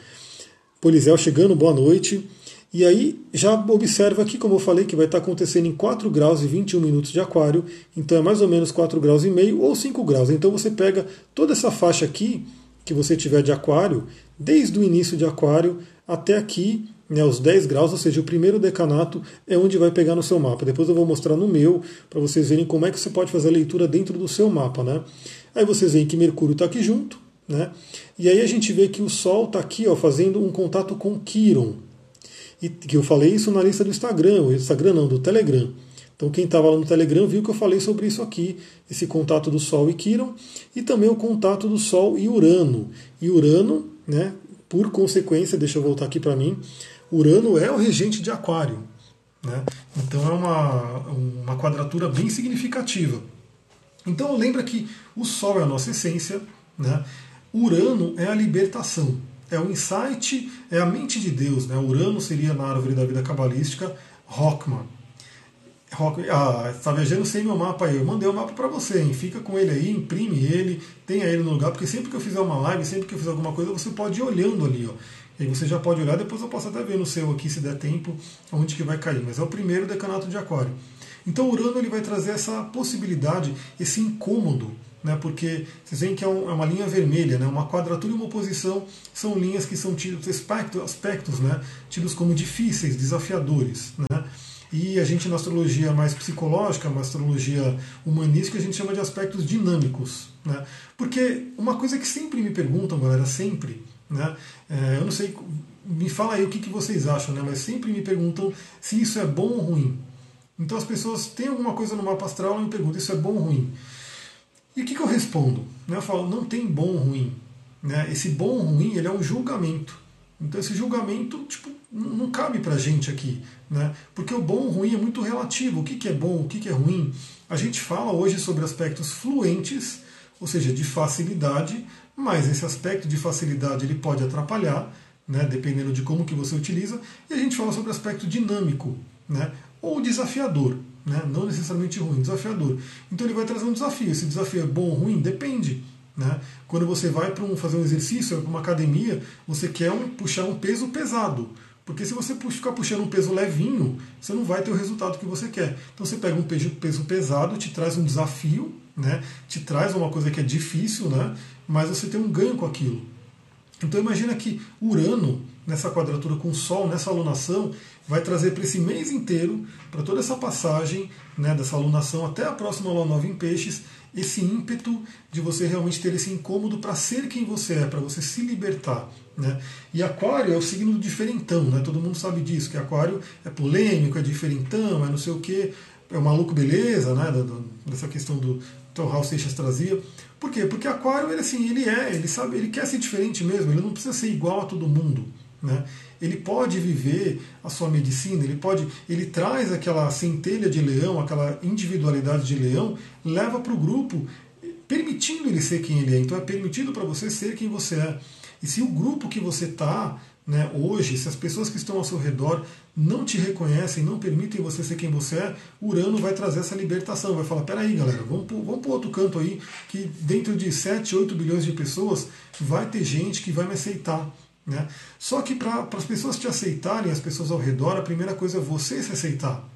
Polizel chegando, boa noite. E aí já observa aqui, como eu falei, que vai estar acontecendo em 4 graus e 21 minutos de aquário, então é mais ou menos 4 graus e meio ou 5 graus. Então você pega toda essa faixa aqui que você tiver de aquário, desde o início de aquário até aqui, né, os 10 graus, ou seja, o primeiro decanato é onde vai pegar no seu mapa. Depois eu vou mostrar no meu, para vocês verem como é que você pode fazer a leitura dentro do seu mapa. Né? Aí vocês veem que Mercúrio está aqui junto, né? e aí a gente vê que o Sol está aqui ó, fazendo um contato com Quiron, e que eu falei isso na lista do Instagram, o Instagram não, do Telegram. Então quem estava lá no Telegram viu que eu falei sobre isso aqui, esse contato do Sol e Quiron, e também o contato do Sol e Urano. E Urano, né, por consequência, deixa eu voltar aqui para mim, Urano é o regente de Aquário. Né? Então é uma, uma quadratura bem significativa. Então lembra que o Sol é a nossa essência, né? Urano é a libertação, é o insight, é a mente de Deus. Né? Urano seria na árvore da vida cabalística Rockman. Rock, ah, está viajando sem meu mapa aí. Eu mandei o mapa para você, hein? Fica com ele aí, imprime ele, tenha ele no lugar, porque sempre que eu fizer uma live, sempre que eu fizer alguma coisa, você pode ir olhando ali, ó. E você já pode olhar, depois eu posso até ver no seu aqui, se der tempo, onde que vai cair. Mas é o primeiro decanato de aquário. Então Urano ele vai trazer essa possibilidade, esse incômodo, né? porque vocês veem que é, um, é, uma linha vermelha, né? uma quadratura e uma oposição são linhas que são tidos, aspectos, aspectos né? tidos como difíceis, desafiadores. Né? E a gente, na astrologia mais psicológica, na astrologia humanística, a gente chama de aspectos dinâmicos. Né? Porque uma coisa que sempre me perguntam, galera, sempre, né? É, eu não sei, me fala aí o que, que vocês acham, né? mas sempre me perguntam se isso é bom ou ruim. Então as pessoas têm alguma coisa no mapa astral e me perguntam, isso é bom ou ruim? E o que, que eu respondo? Né? Eu falo, não tem bom ou ruim. Né? Esse bom ou ruim ele é um julgamento. Então esse julgamento tipo, não cabe para a gente aqui, né? porque o bom ou ruim é muito relativo. O que, que é bom, o que, que é ruim? A gente fala hoje sobre aspectos fluentes, ou seja, de facilidade, mas esse aspecto de facilidade ele pode atrapalhar, né? dependendo de como que você utiliza, e a gente fala sobre aspecto dinâmico, né? ou desafiador, né? não necessariamente ruim, desafiador. Então ele vai trazer um desafio. Esse desafio é bom ou ruim? Depende. Né? Quando você vai para um, fazer um exercício, para uma academia, você quer um, puxar um peso pesado. Porque se você ficar puxando um peso levinho, você não vai ter o resultado que você quer. Então você pega um peso, peso pesado, te traz um desafio, né? te traz uma coisa que é difícil, né? mas você tem um ganho com aquilo. Então imagina que Urano, nessa quadratura com o Sol, nessa alunação, vai trazer para esse mês inteiro, para toda essa passagem né, dessa alunação até a próxima lua nova em peixes, esse ímpeto de você realmente ter esse incômodo para ser quem você é, para você se libertar. Né? E Aquário é o signo do diferentão, né? todo mundo sabe disso, que Aquário é polêmico, é diferentão, é não sei o que, é o maluco beleza, né? dessa questão do Tom Raul Seixas trazia. Por quê? Porque Aquário, ele, assim, ele é, ele sabe, ele quer ser diferente mesmo, ele não precisa ser igual a todo mundo. Né? Ele pode viver a sua medicina, ele pode, ele traz aquela centelha de leão, aquela individualidade de leão, leva para o grupo, permitindo ele ser quem ele é. Então é permitido para você ser quem você é. E se o grupo que você está né, hoje, se as pessoas que estão ao seu redor não te reconhecem, não permitem você ser quem você é, Urano vai trazer essa libertação, vai falar, peraí galera, vamos para vamos outro canto aí, que dentro de 7, 8 bilhões de pessoas vai ter gente que vai me aceitar. Né? Só que para as pessoas te aceitarem, as pessoas ao redor, a primeira coisa é você se aceitar.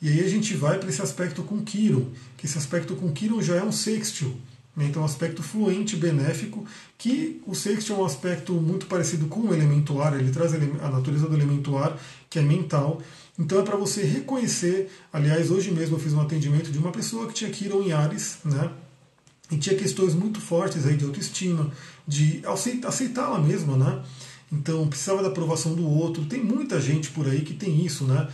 E aí a gente vai para esse aspecto com Quiron, que esse aspecto com Quiron já é um sextil. Né? Então, um aspecto fluente, benéfico, que o sextil é um aspecto muito parecido com o elemento ar, ele traz a natureza do elemento ar, que é mental. Então é para você reconhecer, aliás, hoje mesmo eu fiz um atendimento de uma pessoa que tinha Quiron em Ares, né? E tinha questões muito fortes aí de autoestima, de aceitá-la mesma, né? Então precisava da aprovação do outro. Tem muita gente por aí que tem isso, né?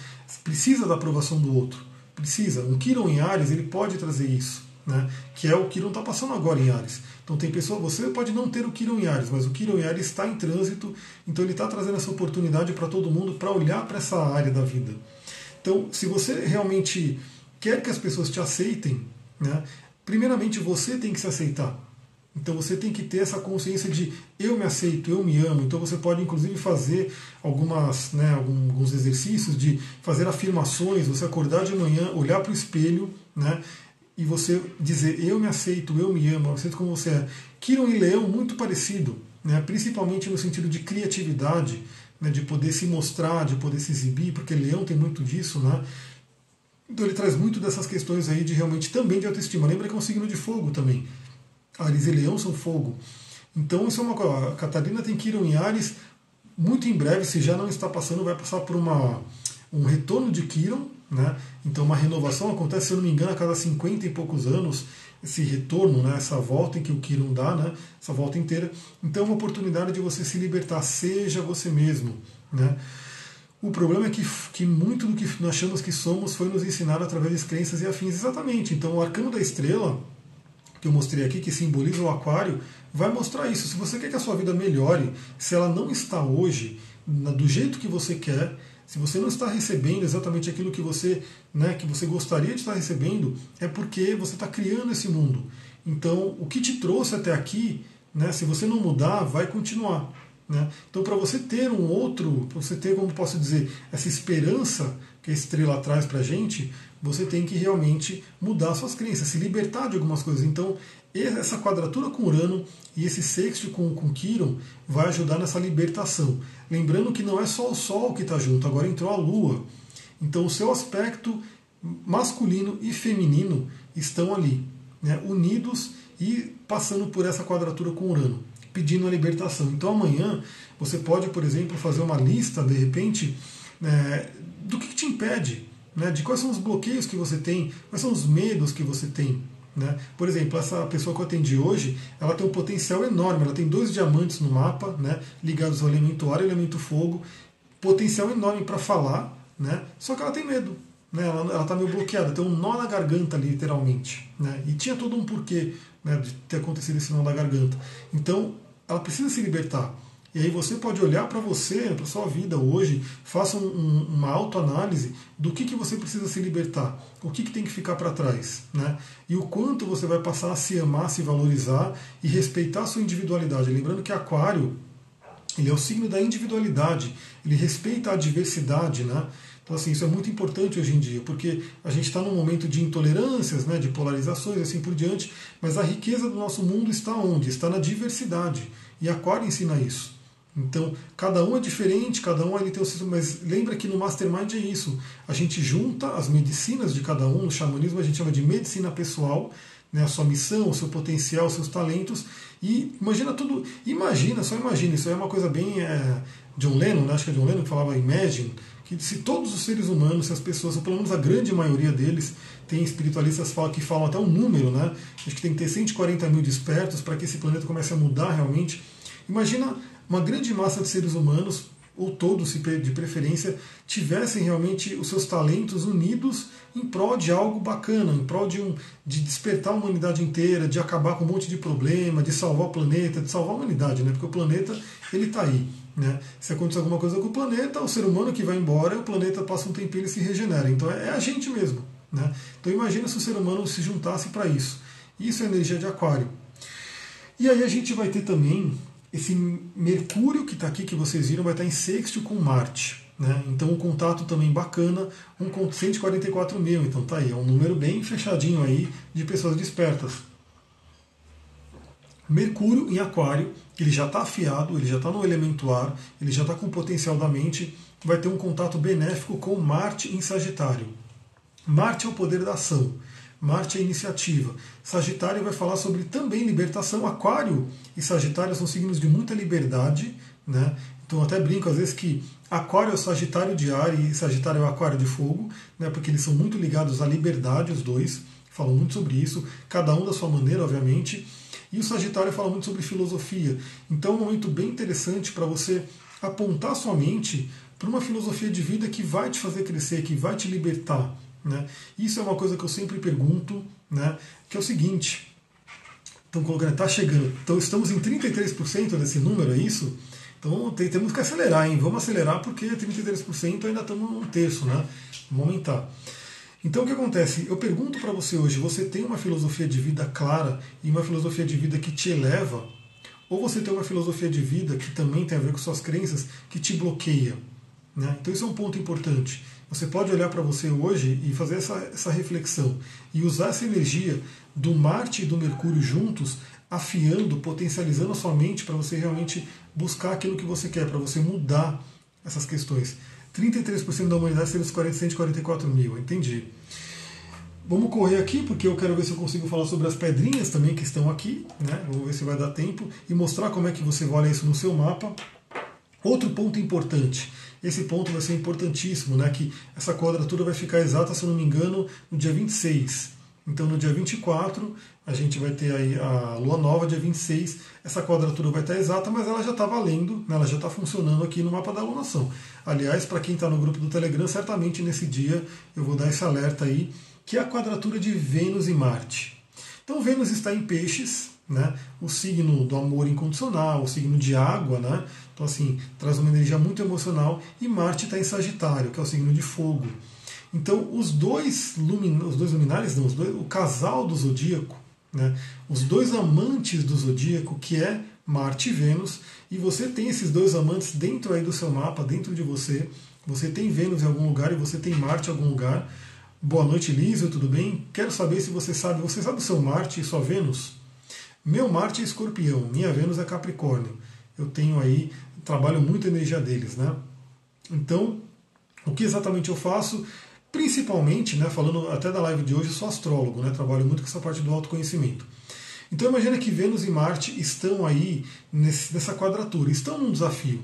Precisa da aprovação do outro. Precisa. Um Kiron em Ares, ele pode trazer isso, né? Que é o Kiron está passando agora em Ares. Então tem pessoa, você pode não ter o Kiron em Ares, mas o Kiron em Ares está em trânsito, então ele está trazendo essa oportunidade para todo mundo para olhar para essa área da vida. Então, se você realmente quer que as pessoas te aceitem, né? Primeiramente você tem que se aceitar. Então você tem que ter essa consciência de eu me aceito, eu me amo. Então você pode inclusive fazer algumas, né, alguns exercícios de fazer afirmações, você acordar de manhã, olhar para o espelho, né, e você dizer eu me aceito, eu me amo, eu aceito como você é. Kiron e Leão muito parecido, né, principalmente no sentido de criatividade, né, de poder se mostrar, de poder se exibir, porque Leão tem muito disso, né? Então ele traz muito dessas questões aí de realmente também de autoestima. Lembra que é um signo de fogo também. Ares e Leão são fogo. Então isso é uma coisa. A Catarina tem que ir em Ares muito em breve, se já não está passando, vai passar por uma, um retorno de Kiron, né? Então uma renovação acontece, se eu não me engano, a cada 50 e poucos anos, esse retorno, né? essa volta em que o Kiron dá, né? essa volta inteira. Então é uma oportunidade de você se libertar, seja você mesmo. Né? O problema é que, que muito do que nós achamos que somos foi nos ensinado através de crenças e afins. Exatamente. Então, o arcano da estrela, que eu mostrei aqui, que simboliza o aquário, vai mostrar isso. Se você quer que a sua vida melhore, se ela não está hoje do jeito que você quer, Se você não está recebendo exatamente aquilo que você, né, que você gostaria de estar recebendo, é porque você está criando esse mundo. Então, o que te trouxe até aqui, né, se você não mudar, vai continuar. Né? Então, para você ter um outro, para você ter, como posso dizer, essa esperança que a estrela traz para a gente, você tem que realmente mudar suas crenças, se libertar de algumas coisas. Então, essa quadratura com Urano e esse sexto com, com Quiron vai ajudar nessa libertação. Lembrando que não é só o Sol que está junto, agora entrou a Lua. Então, o seu aspecto masculino e feminino estão ali, né, unidos e passando por essa quadratura com Urano pedindo a libertação. Então amanhã você pode, por exemplo, fazer uma lista, de repente, é, do que, que te impede, né, de quais são os bloqueios que você tem, quais são os medos que você tem. Né? Por exemplo, essa pessoa que eu atendi hoje, ela tem um potencial enorme, ela tem dois diamantes no mapa, né, ligados ao elemento ar e elemento fogo, potencial enorme para falar, né, só que ela tem medo. Né, ela está meio bloqueada, tem um nó na garganta, literalmente. Né, e tinha todo um porquê né, de ter acontecido esse nó na garganta. Então, ela precisa se libertar. E aí você pode olhar para você, para sua vida hoje, faça um, uma autoanálise do que, que você precisa se libertar, o que, que tem que ficar para trás, né? E o quanto você vai passar a se amar, se valorizar e respeitar a sua individualidade. Lembrando que Aquário, ele é o signo da individualidade, ele respeita a diversidade, né? Então, assim, isso é muito importante hoje em dia, porque a gente está num momento de intolerâncias, né, de polarizações, assim por diante, mas a riqueza do nosso mundo está onde? Está na diversidade. E Aquário ensina isso. Então, cada um é diferente, cada um ele tem o seu. Mas lembra que no Mastermind é isso. A gente junta as medicinas de cada um, no xamanismo a gente chama de medicina pessoal, né, a sua missão, o seu potencial, os seus talentos. E imagina tudo. Imagina, só imagina, isso é uma coisa bem. É, John Lennon, né, acho que é John Lennon que falava Imagine que se todos os seres humanos, se as pessoas, ou pelo menos a grande maioria deles, tem espiritualistas que falam até um número, né? Acho que tem que ter 140 mil despertos para que esse planeta comece a mudar realmente. Imagina uma grande massa de seres humanos, ou todos de preferência, tivessem realmente os seus talentos unidos em prol de algo bacana, em prol de, um, de despertar a humanidade inteira, de acabar com um monte de problema, de salvar o planeta, de salvar a humanidade, né? Porque o planeta ele está aí. Né? Se acontecer alguma coisa com o planeta, o ser humano que vai embora, o planeta passa um tempinho e se regenera. Então é, é a gente mesmo. Né? Então imagina se o ser humano se juntasse para isso. Isso é energia de aquário. E aí a gente vai ter também esse Mercúrio que está aqui, que vocês viram, vai estar tá em sexto com Marte. Né? Então um contato também bacana, um 144 mil. Então tá aí, é um número bem fechadinho aí de pessoas despertas. Mercúrio em Aquário, ele já está afiado, ele já está no elemento ar, ele já está com o potencial da mente, vai ter um contato benéfico com Marte em Sagitário. Marte é o poder da ação, Marte é a iniciativa. Sagitário vai falar sobre também libertação. Aquário e Sagitário são signos de muita liberdade, né? Então até brinco às vezes que Aquário é o Sagitário de ar e Sagitário é o Aquário de fogo, né? Porque eles são muito ligados à liberdade, os dois. Falam muito sobre isso, cada um da sua maneira, obviamente. E o Sagitário fala muito sobre filosofia. Então é um momento bem interessante para você apontar sua mente para uma filosofia de vida que vai te fazer crescer, que vai te libertar. Né? Isso é uma coisa que eu sempre pergunto, né? que é o seguinte. Estão colocando, está chegando. Então estamos em 33% desse número, é isso? Então tem, temos que acelerar, hein? Vamos acelerar porque 33% ainda estamos um terço, né? Vamos aumentar. Então o que acontece? Eu pergunto para você hoje: você tem uma filosofia de vida clara e uma filosofia de vida que te eleva? Ou você tem uma filosofia de vida que também tem a ver com suas crenças que te bloqueia? Né? Então isso é um ponto importante. Você pode olhar para você hoje e fazer essa, essa reflexão e usar essa energia do Marte e do Mercúrio juntos, afiando, potencializando a sua mente para você realmente buscar aquilo que você quer, para você mudar essas questões. 33% da humanidade seria os 144 mil, entendi. Vamos correr aqui, porque eu quero ver se eu consigo falar sobre as pedrinhas também que estão aqui, né? Vou ver se vai dar tempo e mostrar como é que você olha isso no seu mapa. Outro ponto importante, esse ponto vai ser importantíssimo, né? Que essa quadratura vai ficar exata, se eu não me engano, no dia 26. Então no dia 24 a gente vai ter aí a lua nova, dia 26. Essa quadratura vai estar exata, mas ela já está valendo, né? ela já está funcionando aqui no mapa da alunação. Aliás, para quem está no grupo do Telegram, certamente nesse dia eu vou dar esse alerta aí, que é a quadratura de Vênus e Marte. Então Vênus está em peixes, né? O signo do amor incondicional, o signo de água, né? Então, assim, traz uma energia muito emocional. E Marte está em Sagitário, que é o signo de fogo. Então, os dois, lumin... os dois luminares, não, dois... o casal do zodíaco, né? os dois amantes do zodíaco, que é Marte e Vênus, e você tem esses dois amantes dentro aí do seu mapa, dentro de você. Você tem Vênus em algum lugar e você tem Marte em algum lugar. Boa noite, Lísio, tudo bem? Quero saber se você sabe, você sabe o seu Marte e sua Vênus? Meu Marte é escorpião, minha Vênus é Capricórnio. Eu tenho aí, trabalho muito a energia deles, né? Então, o que exatamente eu faço? Principalmente, né, falando até da live de hoje, eu sou astrólogo, né, trabalho muito com essa parte do autoconhecimento. Então imagina que Vênus e Marte estão aí nesse, nessa quadratura, estão num desafio.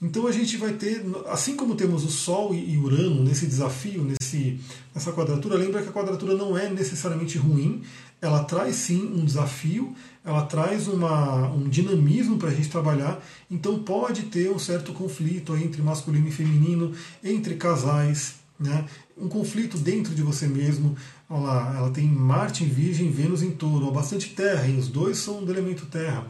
Então a gente vai ter, assim como temos o Sol e Urano nesse desafio, nesse, nessa quadratura, lembra que a quadratura não é necessariamente ruim, ela traz sim um desafio, ela traz uma, um dinamismo para a gente trabalhar, então pode ter um certo conflito entre masculino e feminino, entre casais, né? um conflito dentro de você mesmo. Olha lá, ela tem Marte em Virgem, Vênus em Touro, bastante terra, e os dois são do elemento terra.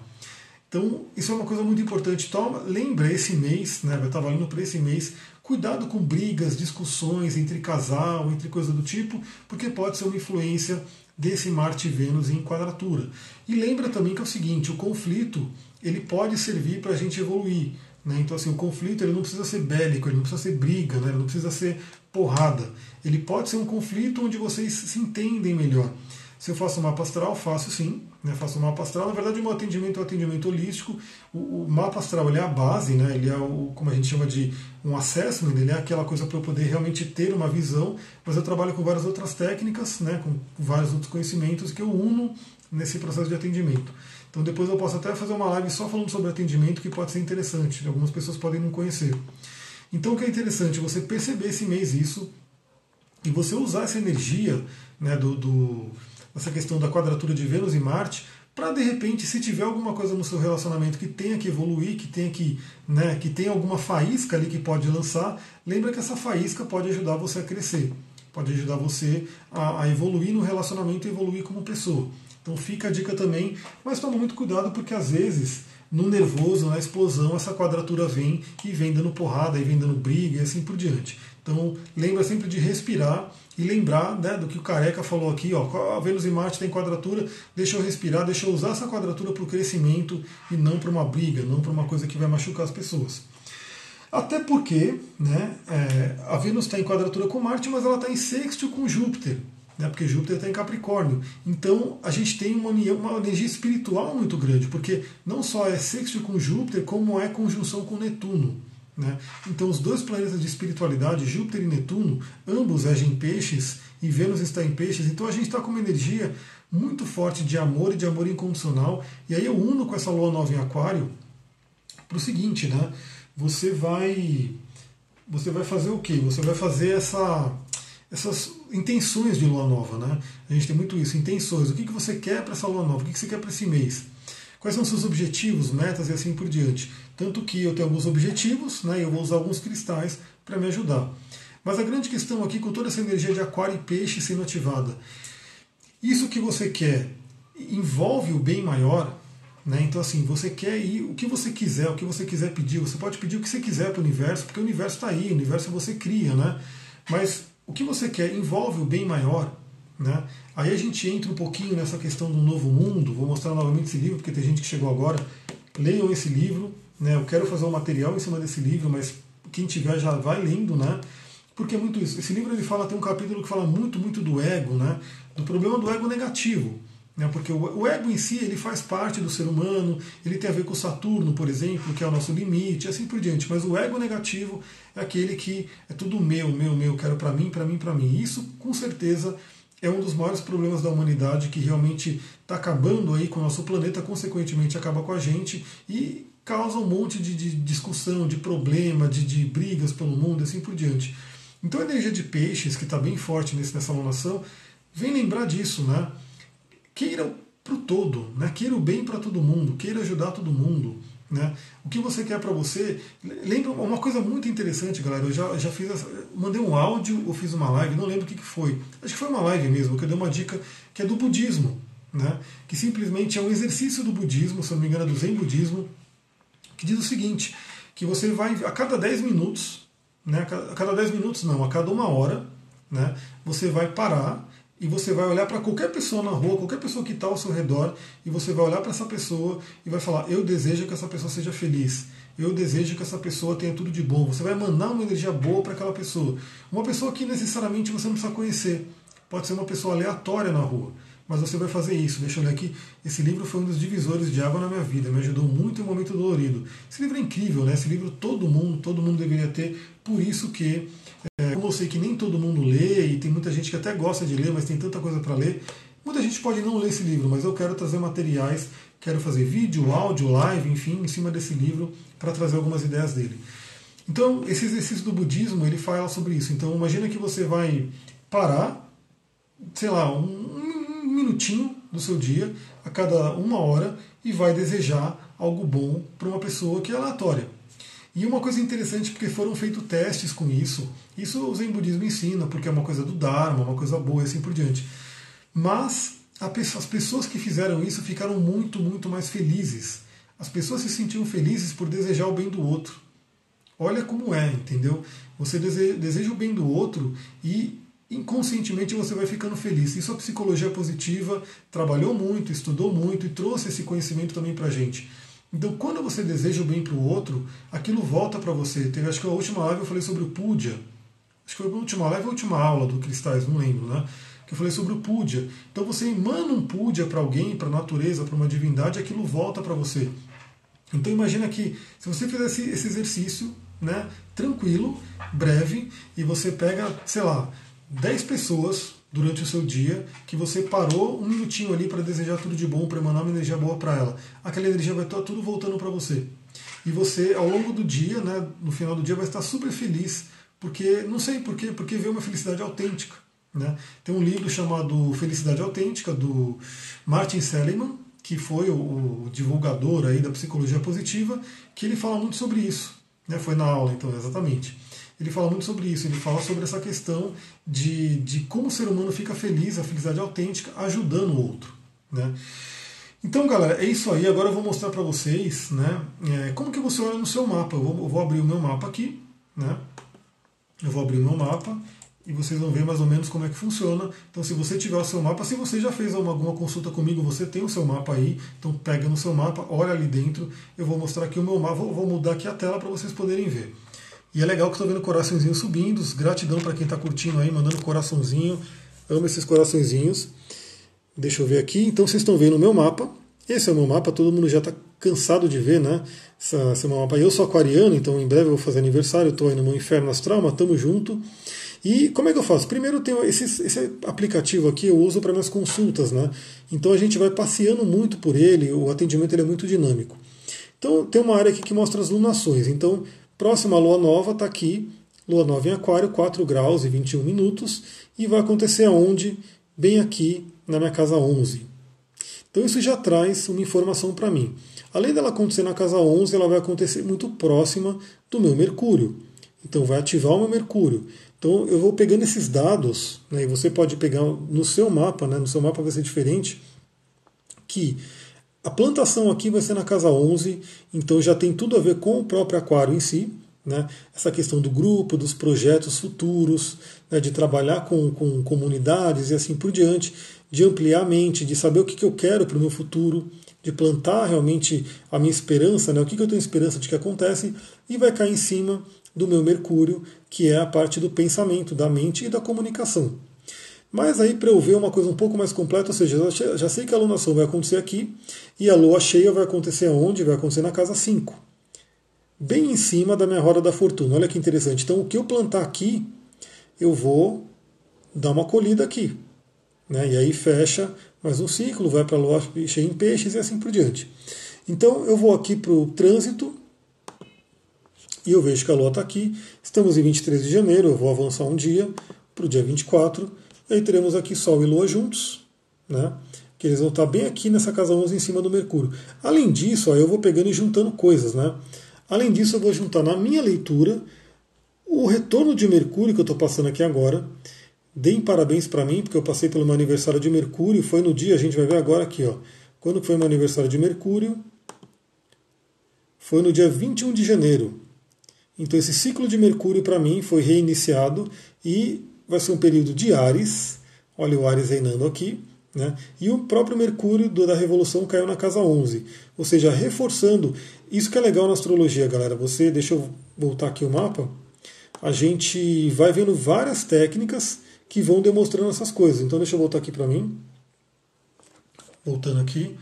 Então, isso é uma coisa muito importante. Toma, lembra esse mês, né, vai estar valendo para esse mês, cuidado com brigas, discussões entre casal, entre coisa do tipo, porque pode ser uma influência desse Marte e Vênus em quadratura. E lembra também que é o seguinte, o conflito ele pode servir para a gente evoluir. Né? Então, assim, o conflito ele não precisa ser bélico, ele não precisa ser briga, né? ele não precisa ser porrada. Ele pode ser um conflito onde vocês se entendem melhor. Se eu faço mapa astral, faço sim. Né, faço mapa astral. Na verdade, o meu atendimento é um atendimento holístico. O, o, mapa astral é a base, né, ele é o, como a gente chama de um assessment, ele é aquela coisa para eu poder realmente ter uma visão. Mas eu trabalho com várias outras técnicas, né, com vários outros conhecimentos que eu uno nesse processo de atendimento. Então depois eu posso até fazer uma live só falando sobre atendimento, que pode ser interessante. Algumas pessoas podem não conhecer. Então o que é interessante? Você perceber esse mês isso e você usar essa energia né, do, do essa questão da quadratura de Vênus e Marte, para de repente, se tiver alguma coisa no seu relacionamento que tenha que evoluir, que tenha que, né, que tenha alguma faísca ali que pode lançar, lembra que essa faísca pode ajudar você a crescer, pode ajudar você a, a evoluir no relacionamento e evoluir como pessoa. Então fica a dica também, mas toma muito cuidado porque às vezes no nervoso, na explosão, essa quadratura vem e vem dando porrada e vem dando briga e assim por diante. Então lembra sempre de respirar e lembrar né, do que o Careca falou aqui, ó, a Vênus e Marte tem quadratura, deixa eu respirar, deixa eu usar essa quadratura para o crescimento e não para uma briga, não para uma coisa que vai machucar as pessoas. Até porque né, é, a Vênus está em quadratura com Marte, mas ela está em sexto com Júpiter, né, porque Júpiter está em Capricórnio. Então a gente tem uma, uma energia espiritual muito grande, porque não só é sexto com Júpiter, como é conjunção com Netuno. Né? Então, os dois planetas de espiritualidade, Júpiter e Netuno, ambos agem em peixes e Vênus está em peixes, então a gente está com uma energia muito forte de amor e de amor incondicional. E aí eu uno com essa lua nova em Aquário para o seguinte, né? Você vai, você vai fazer o quê? Você vai fazer essa, essas intenções de lua nova, né? A gente tem muito isso, intenções. O que, que você quer para essa lua nova? O que, que você quer para esse mês? Quais são seus objetivos, metas e assim por diante? Tanto que eu tenho alguns objetivos, né, eu vou usar alguns cristais para me ajudar. Mas a grande questão aqui, com toda essa energia de aquário e peixe sendo ativada, isso que você quer envolve o bem maior, né? Então, assim, você quer ir o que você quiser, o que você quiser pedir, você pode pedir o que você quiser para o universo, porque o universo está aí, o universo você cria, né? Mas o que você quer envolve o bem maior, né? Aí a gente entra um pouquinho nessa questão do novo mundo, vou mostrar novamente esse livro, porque tem gente que chegou agora. Leiam esse livro, né? Eu quero fazer um material em cima desse livro, mas quem tiver já vai lendo, né? Porque é muito isso. Esse livro ele fala, tem um capítulo que fala muito, muito do ego, né? Do problema do ego negativo. Né? Porque o, ego em si ele faz parte do ser humano, ele tem a ver com Saturno, por exemplo, que é o nosso limite, assim por diante. Mas o ego negativo é aquele que é tudo meu, meu, meu, quero para mim, para mim, para mim. Isso, com certeza, é um dos maiores problemas da humanidade que realmente está acabando aí com o nosso planeta, consequentemente acaba com a gente e causa um monte de, de discussão, de problema, de, de, brigas pelo mundo assim por diante. Então a energia de peixes, que está bem forte nessa alunação, vem lembrar disso, né? Queira para o todo, né? queira o bem para todo mundo, queira ajudar todo mundo. Né? O que você quer para você. Lembra uma coisa muito interessante, galera. Eu já, já fiz. Mandei um áudio ou fiz uma live, não lembro o que, que foi. Acho que foi uma live mesmo, que eu dei uma dica que é do budismo. né, que simplesmente é um exercício do budismo, se não me engano, é do Zen budismo, que diz o seguinte, que você vai a cada 10 minutos, né, a cada 10 minutos não, a cada uma hora, né, você vai parar e você vai olhar para qualquer pessoa na rua, qualquer pessoa que está ao seu redor, e você vai olhar para essa pessoa e vai falar: Eu desejo que essa pessoa seja feliz. Eu desejo que essa pessoa tenha tudo de bom. Você vai mandar uma energia boa para aquela pessoa. Uma pessoa que necessariamente você não precisa conhecer. Pode ser uma pessoa aleatória na rua mas você vai fazer isso. Deixa eu ler aqui. Esse livro foi um dos divisores de água na minha vida, me ajudou muito em um momento dolorido. Esse livro é incrível, né? Esse livro todo mundo, todo mundo deveria ter. Por isso que, é, como eu sei que nem todo mundo lê e tem muita gente que até gosta de ler, mas tem tanta coisa para ler, muita gente pode não ler esse livro, mas eu quero trazer materiais, quero fazer vídeo, áudio, live, enfim, em cima desse livro para trazer algumas ideias dele. Então, esse exercício do budismo, ele fala sobre isso. Então, imagina que você vai parar, sei lá, um, minutinho do seu dia, a cada uma hora, e vai desejar algo bom para uma pessoa que é aleatória. E uma coisa interessante, porque foram feitos testes com isso, isso o Zen Budismo ensina, porque é uma coisa do Dharma, uma coisa boa e assim por diante. Mas as pessoas que fizeram isso ficaram muito, muito mais felizes. As pessoas se sentiam felizes por desejar o bem do outro. Olha como é, entendeu? Você deseja o bem do outro e inconscientemente você vai ficando feliz. Isso a psicologia positiva trabalhou muito, estudou muito e trouxe esse conhecimento também para a gente. Então, quando você deseja o bem para o outro, aquilo volta para você. Teve, acho que a última live eu falei sobre o Puja. Acho que foi a última live ou a última aula do Cristais, não lembro, né? Que eu falei sobre o Puja. Então, você emana um Puja para alguém, para a natureza, para uma divindade, aquilo volta para você. Então, imagina que se você fizesse esse exercício, né, tranquilo, breve, e você pega, sei lá, 10 pessoas durante o seu dia que você parou um minutinho ali para desejar tudo de bom, para emanar uma energia boa para ela. Aquela energia vai estar tudo voltando para você. E você, ao longo do dia, né, no final do dia, vai estar super feliz, porque, não sei por quê, porque vê uma felicidade autêntica. Né? Tem um livro chamado Felicidade Autêntica, do Martin Seligman, que foi o, o divulgador aí da psicologia positiva, que ele fala muito sobre isso. Né? Foi na aula, então, exatamente ele fala muito sobre isso. Ele fala sobre essa questão de, de como o ser humano fica feliz, a felicidade autêntica, ajudando o outro. Né? Então, galera, é isso aí. Agora eu vou mostrar para vocês né, é, como que você olha no seu mapa. Eu vou, eu vou, abrir o meu mapa aqui. Né? Eu vou abrir o meu mapa e vocês vão ver mais ou menos como é que funciona. Então, se você tiver o seu mapa, se você já fez alguma, consulta comigo, você tem o seu mapa aí. Então, pega no seu mapa, olha ali dentro. Eu vou mostrar aqui o meu mapa. Vou, vou mudar aqui a tela para vocês poderem ver. E é legal que estou vendo coraçãozinho subindo. Gratidão para quem está curtindo aí, mandando coraçãozinho. Amo esses coraçõezinhos. Deixa eu ver aqui. Então vocês estão vendo o meu mapa. Esse é o meu mapa, todo mundo já está cansado de ver, né? Esse, esse é o meu mapa. Eu sou aquariano, então em breve eu vou fazer aniversário. Estou aí no meu inferno astral, mas estamos junto. E como é que eu faço? Primeiro tem esse, esse aplicativo aqui, eu uso para minhas consultas, né? Então a gente vai passeando muito por ele, o atendimento ele é muito dinâmico. Então tem uma área aqui que mostra as lunações. Então Próxima lua nova está aqui, lua nova em Aquário, 4 graus e 21 minutos, e vai acontecer aonde? Bem aqui na minha casa 11. Então isso já traz uma informação para mim. Além dela acontecer na casa 11, ela vai acontecer muito próxima do meu Mercúrio. Então vai ativar o meu Mercúrio. Então eu vou pegando esses dados, né, e você pode pegar no seu mapa, né, no seu mapa vai ser diferente, que a plantação aqui vai ser na casa 11, então já tem tudo a ver com o próprio aquário em si. Né? Essa questão do grupo, dos projetos futuros, né? de trabalhar com, com comunidades e assim por diante, de ampliar a mente, de saber o que, que eu quero para o meu futuro, de plantar realmente a minha esperança, né? o que, que eu tenho esperança de que acontece, e vai cair em cima do meu Mercúrio, que é a parte do pensamento, da mente e da comunicação. Mas aí para eu ver uma coisa um pouco mais completa, ou seja, já sei que a alunação vai acontecer aqui e a lua cheia vai acontecer onde? Vai acontecer na casa 5. Bem em cima da minha roda da fortuna. Olha que interessante. Então o que eu plantar aqui, eu vou dar uma colhida aqui. Né? E aí fecha mais um ciclo, vai para a lua cheia em peixes e assim por diante. Então eu vou aqui para o trânsito e eu vejo que a lua está aqui. Estamos em 23 de janeiro, eu vou avançar um dia para o dia 24 e aí teremos aqui Sol e Lua juntos, né? que eles vão estar bem aqui nessa casa 11 em cima do Mercúrio. Além disso, ó, eu vou pegando e juntando coisas. Né? Além disso, eu vou juntar na minha leitura o retorno de Mercúrio que eu estou passando aqui agora, Deem parabéns para mim, porque eu passei pelo meu aniversário de Mercúrio, foi no dia, a gente vai ver agora aqui, ó. Quando foi meu aniversário de Mercúrio? Foi no dia 21 de janeiro. Então esse ciclo de Mercúrio para mim foi reiniciado e vai ser um período de Ares. Olha o Ares reinando aqui. Né? E o próprio Mercúrio da Revolução caiu na casa 11, ou seja, reforçando. Isso que é legal na astrologia, galera. Você, deixa eu voltar aqui o mapa. A gente vai vendo várias técnicas que vão demonstrando essas coisas. Então, deixa eu voltar aqui para mim. Voltando aqui.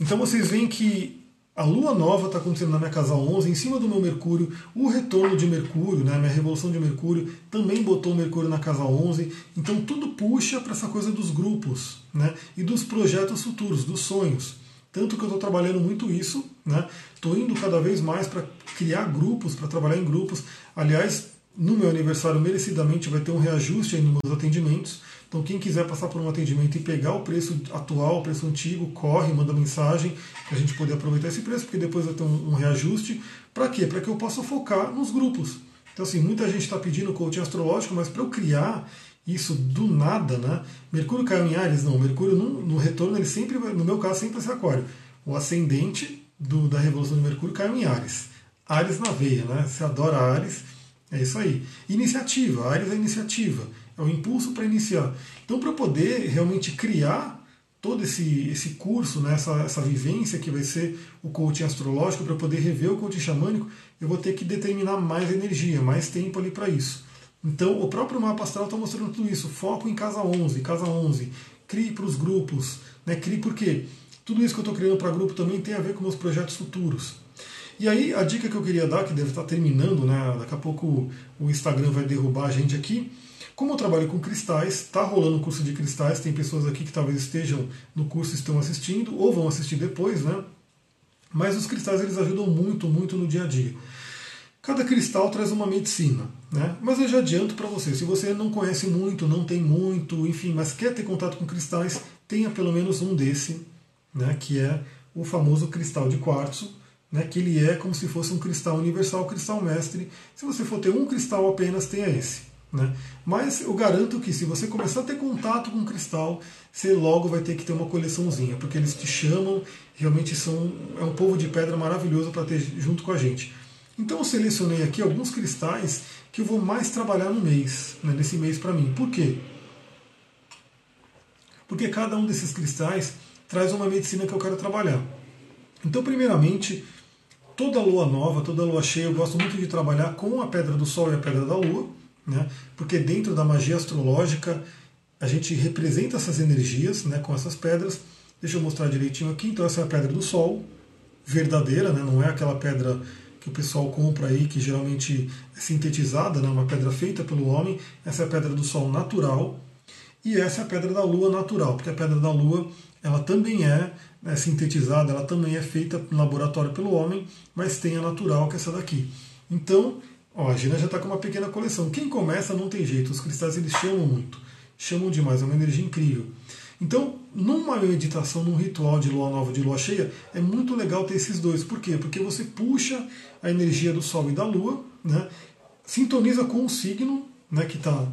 Então, vocês veem que a lua nova está acontecendo na minha casa 11, em cima do meu Mercúrio. O retorno de Mercúrio, né, minha revolução de Mercúrio, também botou o Mercúrio na casa 11. Então tudo puxa para essa coisa dos grupos né, e dos projetos futuros, dos sonhos. Tanto que eu estou trabalhando muito isso, estou né, indo cada vez mais para criar grupos, para trabalhar em grupos. Aliás, no meu aniversário, merecidamente, vai ter um reajuste aí nos meus atendimentos. Então, quem quiser passar por um atendimento e pegar o preço atual, o preço antigo, corre, manda mensagem para a gente poder aproveitar esse preço, porque depois vai ter um, reajuste. Para quê? Para que eu possa focar nos grupos. Então, assim, muita gente está pedindo coaching astrológico, mas para eu criar isso do nada, né? Mercúrio caiu em Ares? Não, Mercúrio no, no retorno, ele sempre vai, no meu caso, sempre vai ser Aquário. O ascendente do, da revolução de Mercúrio caiu em Ares. Ares na veia, né? Você adora Ares, é isso aí. Iniciativa, Ares é iniciativa é o impulso para iniciar. Então, para poder realmente criar todo esse, esse curso, né, essa, essa vivência que vai ser o coaching astrológico, para poder rever o coaching xamânico, eu vou ter que determinar mais energia, mais tempo ali para isso. Então, o próprio mapa astral está mostrando tudo isso. Foco em casa 11, casa 11. Crie para os grupos. Né? Crie por quê? Tudo isso que eu estou criando para grupo também tem a ver com meus projetos futuros. E aí, a dica que eu queria dar, que deve estar terminando, né? daqui a pouco o Instagram vai derrubar a gente aqui, como eu trabalho com cristais, está rolando um curso de cristais, tem pessoas aqui que talvez estejam no curso estão assistindo, ou vão assistir depois, né? Mas os cristais eles ajudam muito, muito no dia a dia. Cada cristal traz uma medicina, né? Mas eu já adianto para você, se você não conhece muito, não tem muito, enfim, mas quer ter contato com cristais, tenha pelo menos um desse, né? Que é o famoso cristal de quartzo, né? Que ele é como se fosse um cristal universal, cristal mestre. Se você for ter um cristal apenas, tenha esse. Né? Mas eu garanto que se você começar a ter contato com cristal, você logo vai ter que ter uma coleçãozinha, porque eles te chamam, realmente são é um povo de pedra maravilhoso para ter junto com a gente. Então eu selecionei aqui alguns cristais que eu vou mais trabalhar no mês, né, nesse mês para mim. Por quê? Porque cada um desses cristais traz uma medicina que eu quero trabalhar. Então, primeiramente, toda lua nova, toda lua cheia, eu gosto muito de trabalhar com a pedra do Sol e a pedra da Lua né? porque dentro da magia astrológica a gente representa essas energias né, com essas pedras. Deixa eu mostrar direitinho aqui. Então, essa é a pedra do Sol, verdadeira, né? não é aquela pedra que o pessoal compra aí, que geralmente é sintetizada, né? uma pedra feita pelo homem. Essa é a pedra do Sol natural. E essa é a pedra da Lua natural, porque a pedra da Lua ela também é, é sintetizada, ela também é feita no laboratório pelo homem, mas tem a natural, que é essa daqui. Então, Ó, a Gina já está com uma pequena coleção. Quem começa não tem jeito, os cristais eles chamam muito, chamam demais, é uma energia incrível. Então, numa meditação, num ritual de lua nova, de lua cheia, é muito legal ter esses dois. Por quê? Porque você puxa a energia do Sol e da Lua, né? sintoniza com o signo né, que está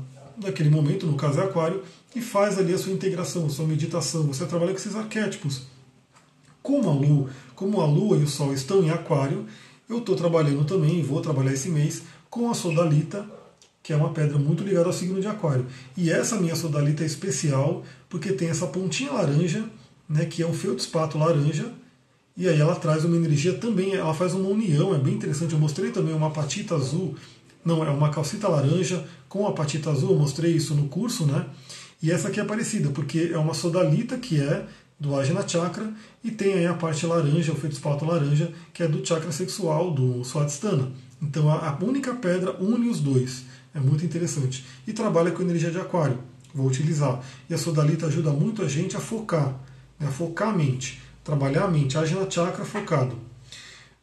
naquele momento, no caso é Aquário, e faz ali a sua integração, a sua meditação. Você trabalha com esses arquétipos. Como a Lua, como a Lua e o Sol estão em Aquário, eu estou trabalhando também, vou trabalhar esse mês, com a sodalita, que é uma pedra muito ligada ao signo de Aquário. E essa minha sodalita é especial porque tem essa pontinha laranja, né, que é um feldspato laranja, e aí ela traz uma energia também, ela faz uma união, é bem interessante. Eu mostrei também uma patita azul, não, é uma calcita laranja com a patita azul, eu mostrei isso no curso, né? E essa aqui é parecida, porque é uma sodalita que é do Ajna Chakra e tem aí a parte laranja, o feldspato laranja, que é do chakra sexual, do Swadhisthana. Então a única pedra une os dois. É muito interessante. E trabalha com energia de aquário. Vou utilizar. E a sodalita ajuda muito a gente a focar, né? a focar a mente. Trabalhar a mente, Ajna Chakra focado.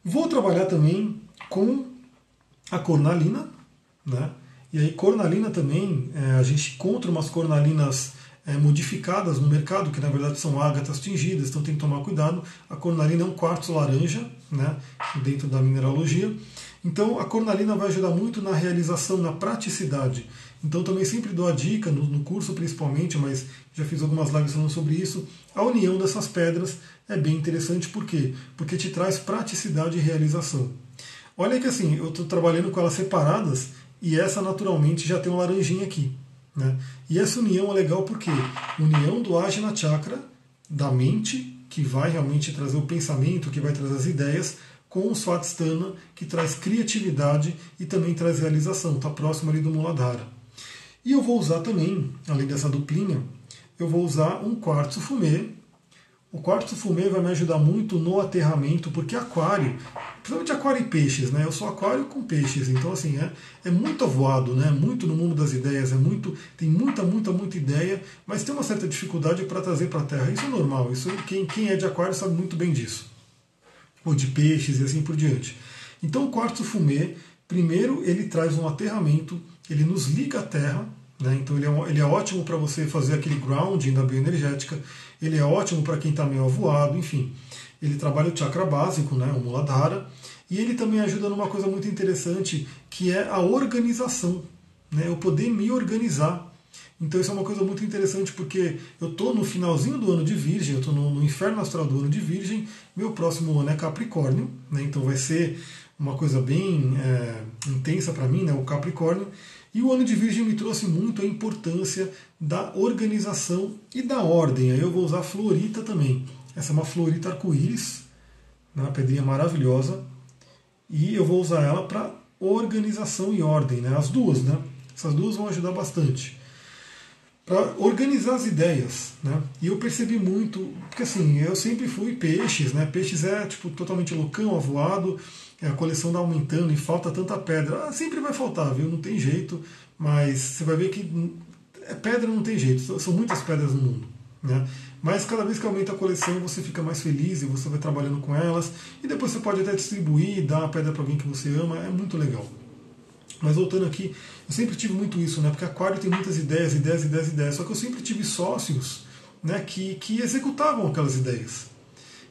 Vou trabalhar também com a cornalina, né? E aí cornalina também, é, a gente encontra umas cornalinas é, modificadas no mercado, que na verdade são ágatas tingidas, então tem que tomar cuidado. A cornalina é um quartzo laranja, né, dentro da mineralogia. Então a cornalina vai ajudar muito na realização, na praticidade. Então também sempre dou a dica, no, no curso principalmente, mas já fiz algumas lives falando sobre isso. A união dessas pedras é bem interessante, por quê? Porque te traz praticidade e realização. Olha que assim, eu estou trabalhando com elas separadas e essa naturalmente já tem um laranjinha aqui. Né? E essa união é legal porque união do Ajna Chakra, da mente, que vai realmente trazer o pensamento, que vai trazer as ideias, com o Swadhisthana, que traz criatividade e também traz realização, está próximo ali do Muladhara. E eu vou usar também, além dessa duplinha, eu vou usar um quartzo fumê. O quartzo fumê vai me ajudar muito no aterramento, porque aquário, principalmente aquário e peixes, né? Eu sou aquário com peixes, então assim, é, é muito avoado, né? Muito no mundo das ideias, é muito, tem muita, muita, muita ideia, mas tem uma certa dificuldade para trazer para a Terra. Isso é normal, isso quem, quem é de aquário sabe muito bem disso ou de peixes e assim por diante. Então o quartzo fumê, primeiro ele traz um aterramento, ele nos liga à Terra, né? então ele é, ele é ótimo para você fazer aquele grounding da bioenergética, ele é ótimo para quem está meio avoado, enfim. Ele trabalha o chakra básico, né? o Muladhara, e ele também ajuda numa coisa muito interessante, que é a organização, né? eu poder me organizar. Então isso é uma coisa muito interessante porque eu estou no finalzinho do ano de Virgem, eu estou no, no, inferno astral do ano de Virgem, meu próximo ano é Capricórnio, né? então vai ser uma coisa bem é, intensa para mim, né? o Capricórnio. E o ano de Virgem me trouxe muito a importância da organização e da ordem. Aí eu vou usar florita também. Essa é uma florita arco-íris, né? uma pedrinha maravilhosa. E eu vou usar ela para organização e ordem, né? as duas, né? Essas duas vão ajudar bastante para organizar as ideias, né? E eu percebi muito, porque assim, eu sempre fui peixes, né? Peixes é tipo totalmente loucão, avoado, a coleção está aumentando e falta tanta pedra. Ah, sempre vai faltar, viu? Não tem jeito, mas você vai ver que é pedra não tem jeito, são muitas pedras no mundo, né? Mas cada vez que aumenta a coleção, você fica mais feliz e você vai trabalhando com elas. E depois você pode até distribuir, dar a pedra para alguém que você ama, é muito legal. Mas voltando aqui, eu sempre tive muito isso, né? Porque aquário tem muitas ideias, ideias, ideias, ideias. Só que eu sempre tive sócios né, que, que executavam aquelas ideias.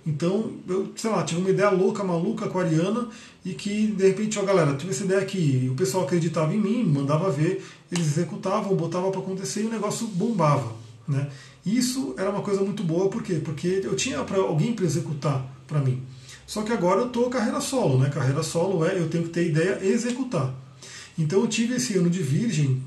Então, eu, sei lá, tive uma ideia louca, maluca, aquariana, e que de repente, ó, galera, tive essa ideia aqui, o pessoal acreditava em mim, mandava ver, eles executavam, botavam para acontecer e o negócio bombava. Né? Isso era uma coisa muito boa, por quê? Porque eu tinha pra, alguém para executar para mim. Só que agora eu estou carreira solo, né? Carreira solo é eu tenho que ter ideia e executar. Então eu tive esse ano de Virgem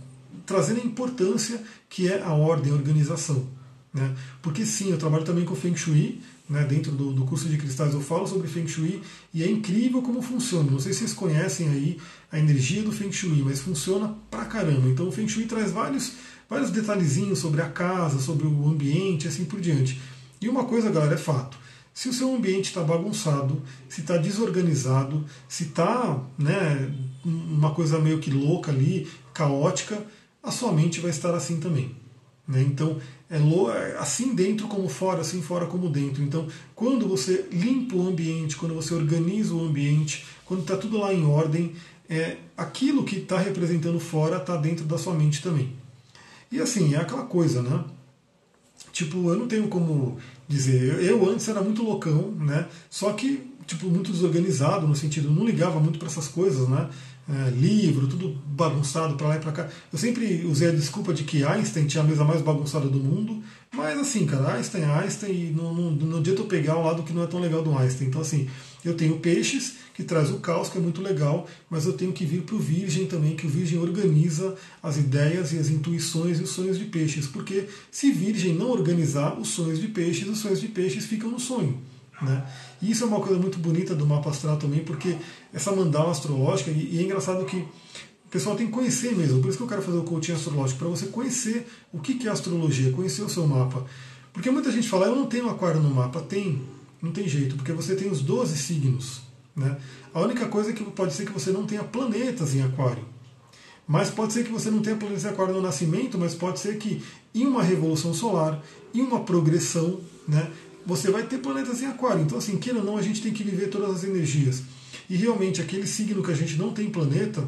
trazendo a importância que é a ordem, a organização. Né? Porque sim, eu trabalho também com Feng Shui, né? dentro do, do, curso de cristais eu falo sobre Feng Shui e é incrível como funciona. Não sei se vocês conhecem aí a energia do Feng Shui, mas funciona pra caramba. Então o Feng Shui traz vários, vários detalhezinhos sobre a casa, sobre o ambiente, assim por diante. E uma coisa, galera, é fato. Se o seu ambiente está bagunçado, se está desorganizado, se está né, uma coisa meio que louca ali, caótica, a sua mente vai estar assim também. Né? Então, é, assim dentro como fora, assim fora como dentro. Então, quando você limpa o ambiente, quando você organiza o ambiente, quando está tudo lá em ordem, é, aquilo que está representando fora está dentro da sua mente também. E assim, é aquela coisa, né? Tipo, eu não tenho como dizer. Eu antes era muito loucão, né? Só que, tipo, muito desorganizado, no sentido, não ligava muito para essas coisas, né? É, livro, tudo bagunçado para lá e para cá. Eu sempre usei a desculpa de que Einstein tinha a mesa mais bagunçada do mundo, mas assim, cara, Einstein é Einstein e não, não, não adianta eu pegar um lado que não é tão legal do Einstein. Então, assim, eu tenho peixes, que traz o caos, que é muito legal, mas eu tenho que vir para o Virgem também, que o Virgem organiza as ideias e as intuições e os sonhos de peixes. Porque se Virgem não organizar os sonhos de peixes, os sonhos de peixes ficam no sonho. Né? Isso é uma coisa muito bonita do mapa astral também, porque essa mandala astrológica, e, e é engraçado que o pessoal tem que conhecer mesmo, por isso que eu quero fazer o coaching astrológico, para você conhecer o que é astrologia, conhecer o seu mapa. Porque muita gente fala, eu não tenho aquário no mapa. Tem, não tem jeito, porque você tem os 12 signos. Né? A única coisa é que pode ser que você não tenha planetas em aquário. Mas pode ser que você não tenha planetas em aquário no nascimento, mas pode ser que em uma revolução solar, em uma progressão, né, você vai ter planetas em aquário. Então, assim, queira ou não, a gente tem que viver todas as energias. E realmente, aquele signo que a gente não tem planeta,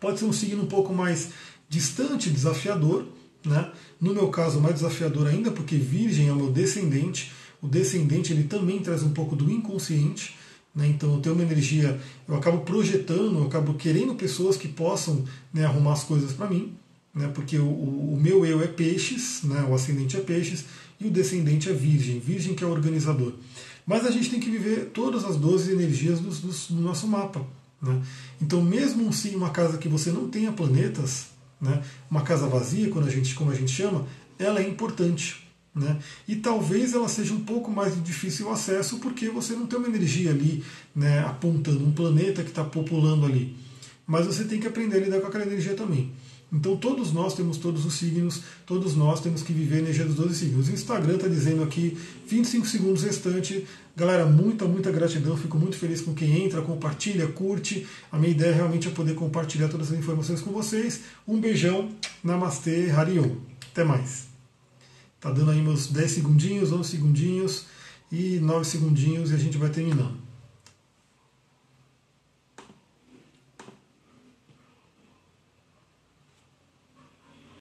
pode ser um signo um pouco mais distante, desafiador. Né? No meu caso, mais desafiador ainda, porque Virgem é o meu descendente o descendente ele também traz um pouco do inconsciente. Né? Então eu tenho uma energia, eu acabo projetando, eu acabo querendo pessoas que possam né, arrumar as coisas para mim. né, porque o, o, meu eu é peixes, né, o ascendente é peixes, o descendente é virgem, virgem que é o organizador. Mas a gente tem que viver todas as 12 energias do, do, do nosso mapa. Né? Então, mesmo sim uma casa que você não tenha planetas, né, uma casa vazia, quando a gente, como a gente chama, ela é importante. Né? E talvez ela seja um pouco mais difícil acesso porque você não tem uma energia ali né, apontando um planeta que está populando ali. Mas você tem que aprender a lidar com aquela energia também. Então todos nós temos todos os signos, todos nós temos que viver a energia dos 12 signos. O Instagram está dizendo aqui 25 segundos restante. Galera, muita, muita gratidão. Fico muito feliz com quem entra, compartilha, curte. A minha ideia realmente é poder compartilhar todas as informações com vocês. Um beijão, Namastê, Harion. Até mais. Tá dando aí meus 10 segundinhos, 11 segundinhos e 9 segundinhos e a gente vai terminando.